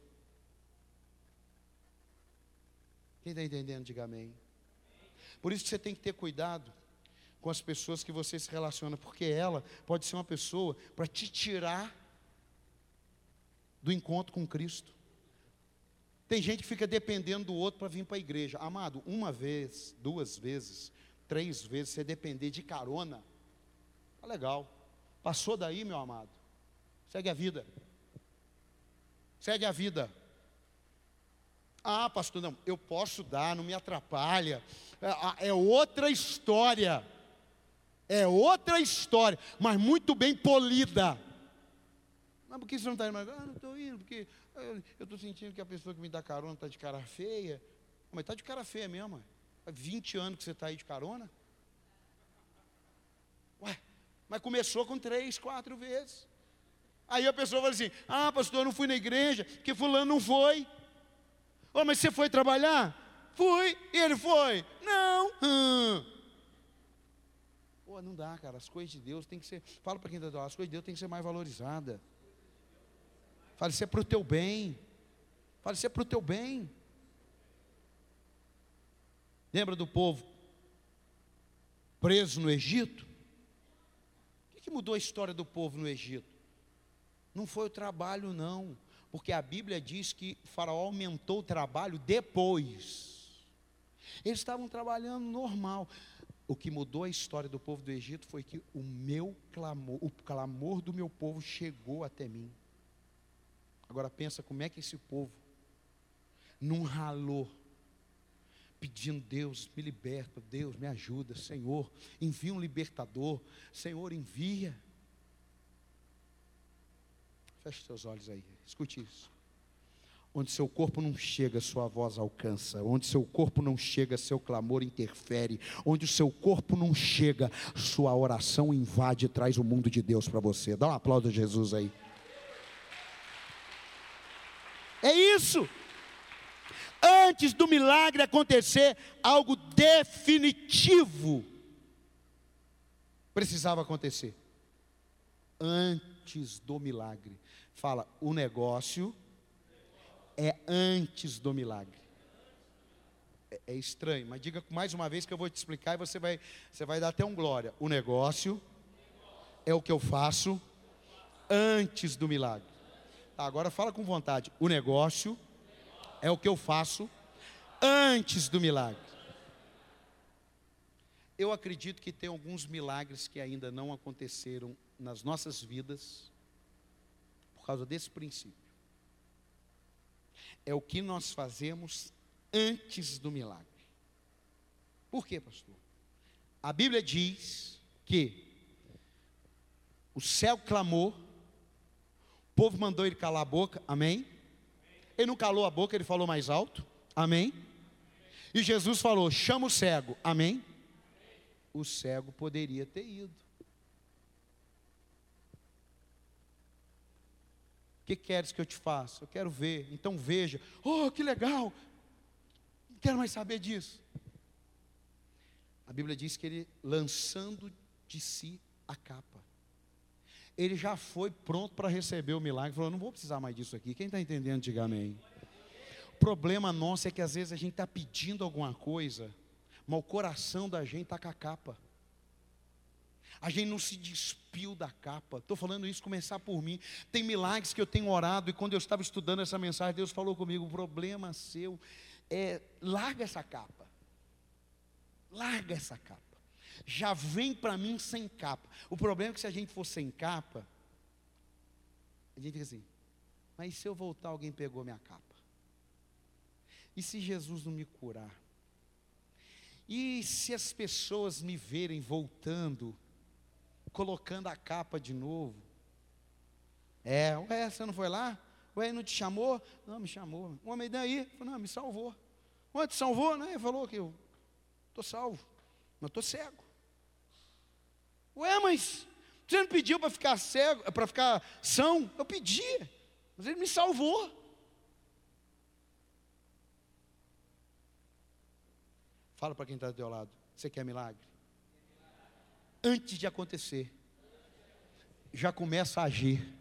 Quem está entendendo, diga amém. Por isso que você tem que ter cuidado com as pessoas que você se relaciona, porque ela pode ser uma pessoa para te tirar do encontro com Cristo. Tem gente que fica dependendo do outro para vir para a igreja. Amado, uma vez, duas vezes, três vezes, você depender de carona, tá legal. Passou daí, meu amado. Segue a vida. Segue a vida. Ah, pastor, não, eu posso dar, não me atrapalha. É, é outra história. É outra história, mas muito bem polida. Mas por que você não está indo mais? Ah, não estou indo, porque eu estou sentindo que a pessoa que me dá carona está de cara feia. Mas está de cara feia mesmo. Há 20 anos que você está aí de carona. Ué, mas começou com três, quatro vezes. Aí a pessoa fala assim: Ah, pastor, eu não fui na igreja, porque fulano não foi. Oh, mas você foi trabalhar? Fui. E ele foi? Não. Hum. Pô, não dá, cara. As coisas de Deus tem que ser. Fala para quem está as coisas de Deus tem que ser mais valorizada. Fale, isso é para o teu bem. Fale, isso é para o teu bem. Lembra do povo preso no Egito? O que mudou a história do povo no Egito? Não foi o trabalho, não. Porque a Bíblia diz que faraó aumentou o trabalho depois. Eles estavam trabalhando normal. O que mudou a história do povo do Egito foi que o meu clamor, o clamor do meu povo chegou até mim. Agora pensa como é que esse povo não ralou, pedindo Deus, me liberta, Deus, me ajuda, Senhor, envia um libertador, Senhor, envia. Feche seus olhos aí, escute isso. Onde seu corpo não chega, sua voz alcança. Onde seu corpo não chega, seu clamor interfere. Onde o seu corpo não chega, sua oração invade e traz o mundo de Deus para você. Dá um aplauso a Jesus aí. É isso. Antes do milagre acontecer, algo definitivo precisava acontecer. Antes do milagre. Fala, o negócio é antes do milagre. É, é, estranho, mas diga mais uma vez que eu vou te explicar e você vai, você vai dar até um glória. O negócio é o que eu faço antes do milagre. Tá, agora fala com vontade. O negócio é o que eu faço antes do milagre. Eu acredito que tem alguns milagres que ainda não aconteceram nas nossas vidas por causa desse princípio. É o que nós fazemos antes do milagre. Por quê, pastor? A Bíblia diz que o céu clamou povo mandou ele calar a boca, amém? Ele não calou a boca, ele falou mais alto. Amém? E Jesus falou: chama o cego. Amém? O cego poderia ter ido. Que queres que eu te faça? Eu quero ver. Então veja. Oh, que legal. Não quero mais saber disso. A Bíblia diz que ele, lançando de si a capa, ele já foi pronto para receber o milagre. Falou: não vou precisar mais disso aqui. Quem está entendendo, diga amém. O problema nosso é que às vezes a gente está pedindo alguma coisa, mas o coração da gente está com a capa. A gente não se despiu da capa. Estou falando isso começar por mim. Tem milagres que eu tenho orado e quando eu estava estudando essa mensagem, Deus falou comigo: o problema seu é larga essa capa. Larga essa capa. Já vem para mim sem capa. O problema é que se a gente for sem capa, a gente fica assim, mas se eu voltar, alguém pegou minha capa? E se Jesus não me curar? E se as pessoas me verem voltando, colocando a capa de novo? É, ué, você não foi lá? Ué, não te chamou? Não, me chamou. O homem daí, falou, não, me salvou. Ué, te salvou, né? Ele falou que eu estou salvo, mas estou cego. Ué, mas você não pediu para ficar cego, para ficar são? Eu pedi, mas ele me salvou. Fala para quem está do teu lado, você quer milagre? Antes de acontecer, já começa a agir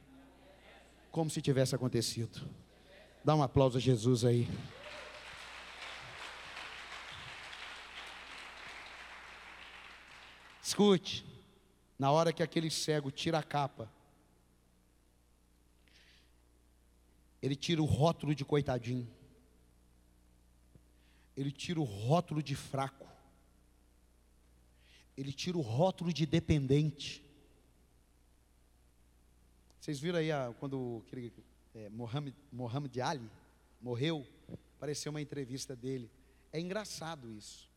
como se tivesse acontecido. Dá um aplauso a Jesus aí. Escute, na hora que aquele cego tira a capa, ele tira o rótulo de coitadinho, ele tira o rótulo de fraco, ele tira o rótulo de dependente. Vocês viram aí a, quando aquele, é, Mohamed, Ali morreu, apareceu uma entrevista dele. É engraçado isso.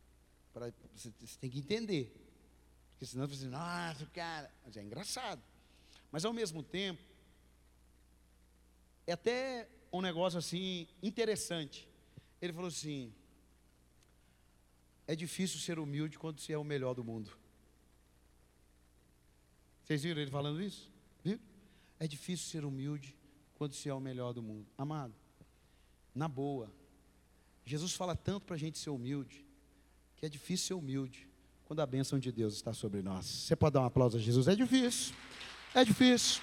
Pra, você, você tem que entender. Porque senão você diz, nossa, cara. Mas é engraçado. Mas ao mesmo tempo, é até um negócio assim interessante. Ele falou assim: é difícil ser humilde quando se é o melhor do mundo. Vocês viram ele falando isso? Viu? É difícil ser humilde quando se é o melhor do mundo. Amado, na boa, Jesus fala tanto para a gente ser humilde, que é difícil ser humilde quando a bênção de Deus está sobre nós. Você pode dar um aplauso a Jesus? É difícil, é difícil.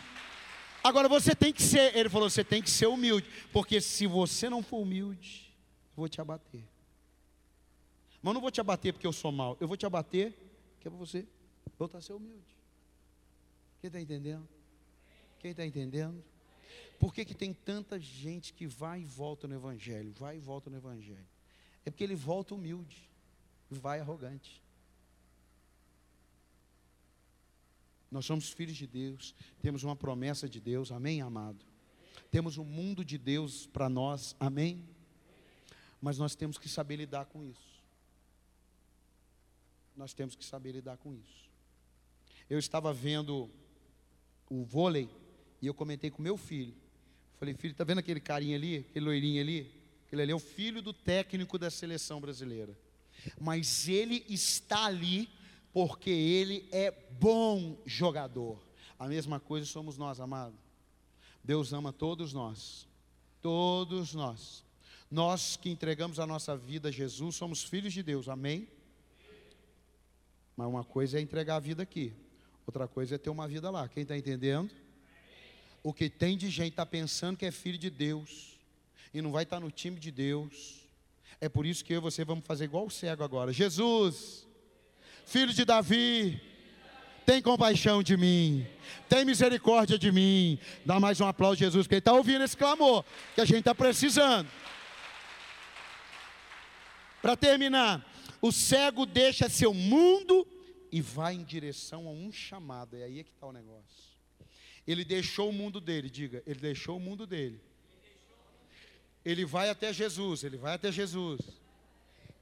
Agora você tem que ser, ele falou, você tem que ser humilde, porque se você não for humilde, eu vou te abater. Mas não vou te abater porque eu sou mal, eu vou te abater que é para você voltar a ser humilde. Quem está entendendo? Quem está entendendo? Por que, que tem tanta gente que vai e volta no Evangelho? Vai e volta no Evangelho. É porque ele volta humilde, vai arrogante. Nós somos filhos de Deus, temos uma promessa de Deus, amém, amado? Temos um mundo de Deus para nós, amém? Mas nós temos que saber lidar com isso. Nós temos que saber lidar com isso. Eu estava vendo o vôlei e eu comentei com meu filho. Falei, filho, está vendo aquele carinha ali, aquele loirinho ali? Aquele ali é o filho do técnico da seleção brasileira. Mas ele está ali porque ele é bom jogador. A mesma coisa somos nós, amado. Deus ama todos nós. Todos nós. Nós que entregamos a nossa vida a Jesus somos filhos de Deus, amém? Mas uma coisa é entregar a vida aqui, outra coisa é ter uma vida lá. Quem está entendendo? O que tem de gente está pensando que é filho de Deus e não vai estar tá no time de Deus. É por isso que eu e você vamos fazer igual o cego agora. Jesus, filho de Davi, tem compaixão de mim, tem misericórdia de mim. Dá mais um aplauso, Jesus, porque ele está ouvindo esse clamor que a gente está precisando. Para terminar, o cego deixa seu mundo e vai em direção a um chamado. É aí que está o negócio. Ele deixou o mundo dele, diga, ele deixou o mundo dele. Ele vai até Jesus, ele vai até Jesus.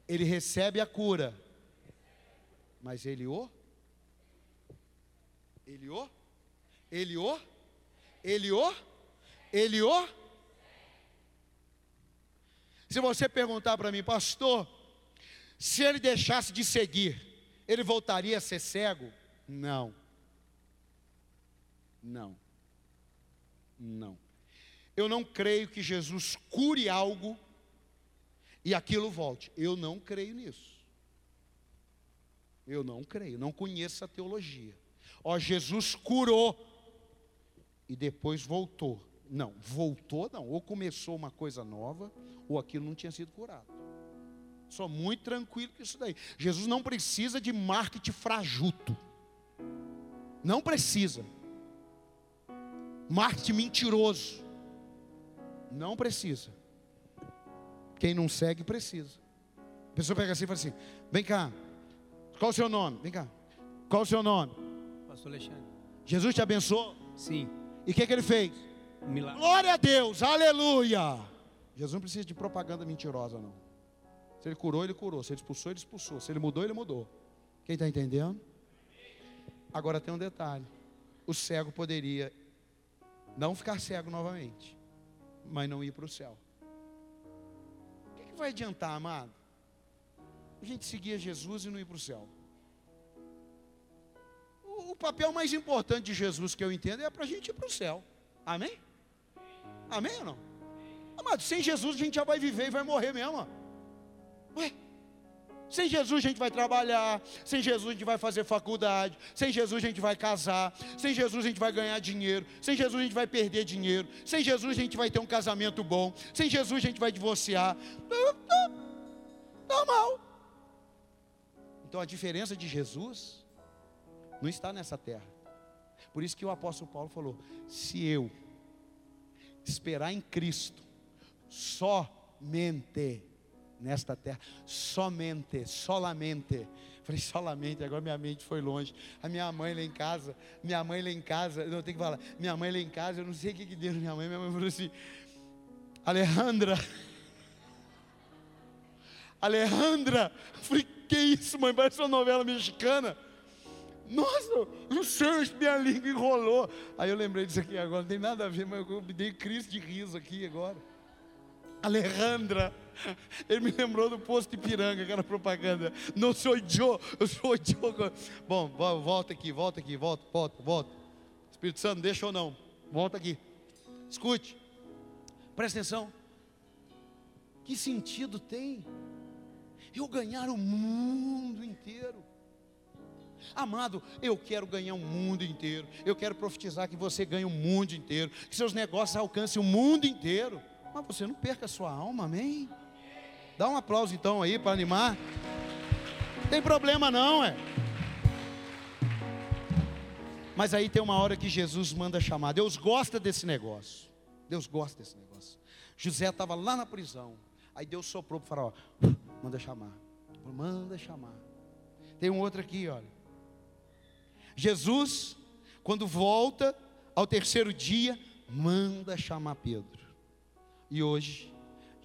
Ele recebe a cura. Mas ele o? Ele o? Ele o? Ele o? Ele o? Se você perguntar para mim, pastor, se ele deixasse de seguir, ele voltaria a ser cego? Não. Não. Não. Eu não creio que Jesus cure algo e aquilo volte. Eu não creio nisso. Eu não creio, não conheço a teologia. Ó, Jesus curou e depois voltou. Não, voltou não. Ou começou uma coisa nova, ou aquilo não tinha sido curado. Sou muito tranquilo com isso daí. Jesus não precisa de marketing frajuto. Não precisa. Marketing mentiroso. Não precisa. Quem não segue, precisa. A pessoa pega assim e fala assim: vem cá, qual o seu nome? Vem cá, qual o seu nome? Pastor Alexandre. Jesus te abençoou? Sim. E o que, que ele fez? Um milagre. Glória a Deus, aleluia. Jesus não precisa de propaganda mentirosa, não. Se ele curou, ele curou. Se ele expulsou, ele expulsou. Se ele mudou, ele mudou. Quem está entendendo? Agora tem um detalhe: o cego poderia não ficar cego novamente, mas não ir para o céu. O que, que vai adiantar, amado? A gente seguir Jesus e não ir para o céu. O, papel mais importante de Jesus que eu entendo é para a gente ir para o céu. Amém? Amém ou não? Amado, sem Jesus a gente já vai viver e vai morrer mesmo. Ué? Sem Jesus a gente vai trabalhar, sem Jesus a gente vai fazer faculdade, sem Jesus a gente vai casar, sem Jesus a gente vai ganhar dinheiro, sem Jesus a gente vai perder dinheiro, sem Jesus a gente vai ter um casamento bom, sem Jesus a gente vai divorciar. Normal. Então a diferença de Jesus não está nessa terra. Por isso que o apóstolo Paulo falou: se eu esperar em Cristo, somente nesta terra, somente, solamente. Falei, solamente, agora minha mente foi longe. A minha mãe lá em casa, minha mãe lá em casa, eu tenho que falar, minha mãe lá em casa, eu não sei o que, que deu minha mãe, minha mãe falou assim, Alejandra, Alejandra, falei, que isso, mãe, parece uma novela mexicana. Nossa, não sei, minha língua enrolou. Aí eu lembrei disso aqui agora, não tem nada a ver, mas eu me dei crise de riso aqui agora. Alejandra, ele me lembrou do posto de Piranga, aquela propaganda. Não sou eu, eu sou eu. Bom, vo- volta aqui, volta aqui, volta, volta, volta. Espírito Santo, deixa ou não? Volta aqui. Escute, presta atenção. Que sentido tem eu ganhar o mundo inteiro? Amado, eu quero ganhar o mundo inteiro. Eu quero profetizar que você ganhe o mundo inteiro, que seus negócios alcancem o mundo inteiro. Mas você não perca a sua alma, amém? Dá um aplauso então aí para animar. Não tem problema não, é. Mas aí tem uma hora que Jesus manda chamar. Deus gosta desse negócio. Deus gosta desse negócio. José estava lá na prisão. Aí Deus soprou para o faraó. Manda chamar. Manda chamar. Tem um outro aqui, olha. Jesus, quando volta ao terceiro dia, manda chamar Pedro. E hoje,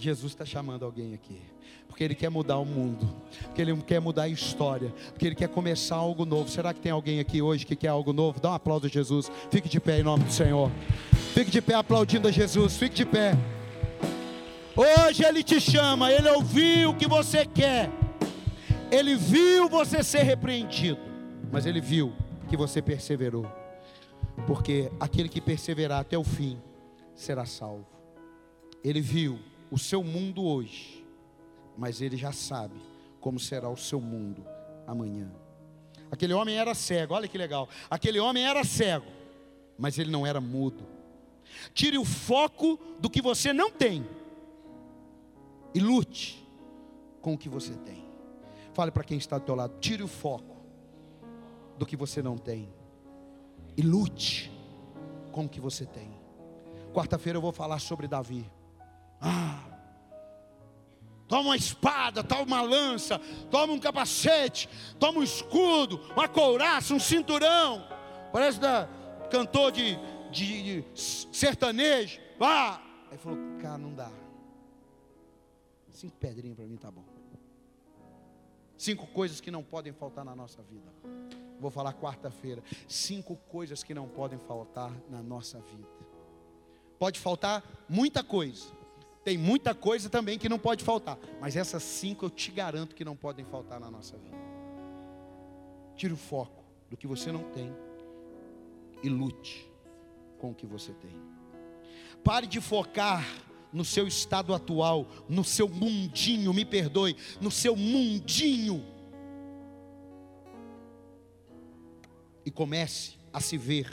Jesus está chamando alguém aqui, porque Ele quer mudar o mundo, porque Ele quer mudar a história, porque Ele quer começar algo novo. Será que tem alguém aqui hoje que quer algo novo? Dá um aplauso a Jesus, fique de pé em nome do Senhor, fique de pé aplaudindo a Jesus, fique de pé. Hoje Ele te chama, Ele ouviu o que você quer, Ele viu você ser repreendido, mas Ele viu que você perseverou, porque aquele que perseverar até o fim será salvo. Ele viu o seu mundo hoje, mas ele já sabe como será o seu mundo amanhã. Aquele homem era cego, olha que legal. Aquele homem era cego, mas ele não era mudo. Tire o foco do que você não tem e lute com o que você tem. Fale para quem está do teu lado, tire o foco do que você não tem e lute com o que você tem. Quarta-feira eu vou falar sobre Davi. Ah, toma uma espada, toma uma lança, toma um capacete, toma um escudo, uma couraça, um cinturão. Parece da cantor de, de, de sertanejo. Ah! Aí falou, cara, não dá. Cinco pedrinhas para mim tá bom. Cinco coisas que não podem faltar na nossa vida. Vou falar quarta-feira. Cinco coisas que não podem faltar na nossa vida. Pode faltar muita coisa, Tem muita coisa também que não pode faltar, mas essas cinco eu te garanto que não podem faltar na nossa vida. Tire o foco do que você não tem e lute com o que você tem. Pare de focar no seu estado atual, no seu mundinho, me perdoe, no seu mundinho. E comece a se ver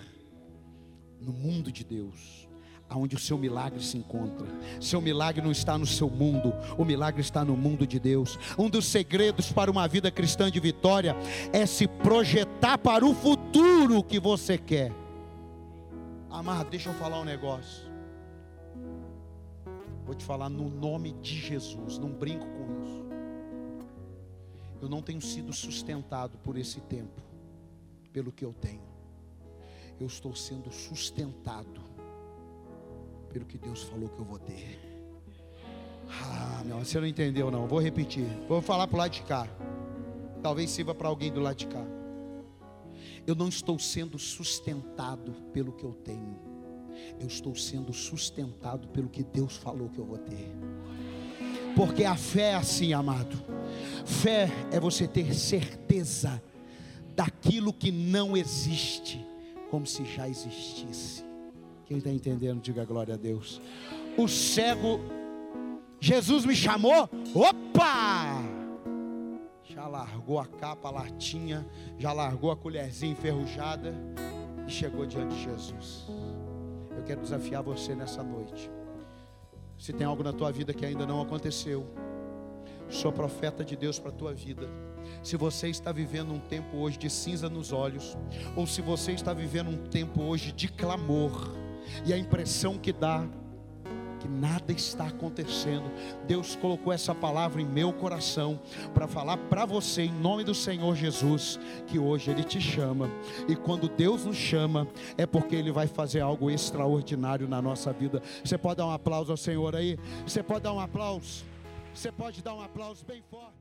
no mundo de Deus, aonde o seu milagre se encontra. Seu milagre não está no seu mundo, o milagre está no mundo de Deus. Um dos segredos para uma vida cristã de vitória é se projetar para o futuro que você quer. Amado, deixa eu falar um negócio. Vou te falar no nome de Jesus, não brinco com isso. Eu não tenho sido sustentado por esse tempo, pelo que eu tenho. Eu estou sendo sustentado pelo que Deus falou que eu vou ter. Ah, meu, você não entendeu não. Vou repetir. Vou falar para o lado de cá. Talvez sirva para alguém do lado de cá. Eu não estou sendo sustentado pelo que eu tenho eu estou sendo sustentado pelo que Deus falou que eu vou ter. Porque a fé é assim, amado. Fé é você ter certeza daquilo que não existe, como se já existisse. Quem está entendendo, diga glória a Deus. O cego, Jesus me chamou, opa! Já largou a capa, a latinha, já largou a colherzinha enferrujada e chegou diante de Jesus quero desafiar você nessa noite. Se tem algo na tua vida que ainda não aconteceu, sou profeta de Deus para a tua vida. Se você está vivendo um tempo hoje de cinza nos olhos, ou se você está vivendo um tempo hoje de clamor, e a impressão que dá que nada está acontecendo. Deus colocou essa palavra em meu coração para falar para você em nome do Senhor Jesus que hoje ele te chama. E quando Deus nos chama, é porque ele vai fazer algo extraordinário na nossa vida. Você pode dar um aplauso ao Senhor aí? Você pode dar um aplauso? Você pode dar um aplauso bem forte?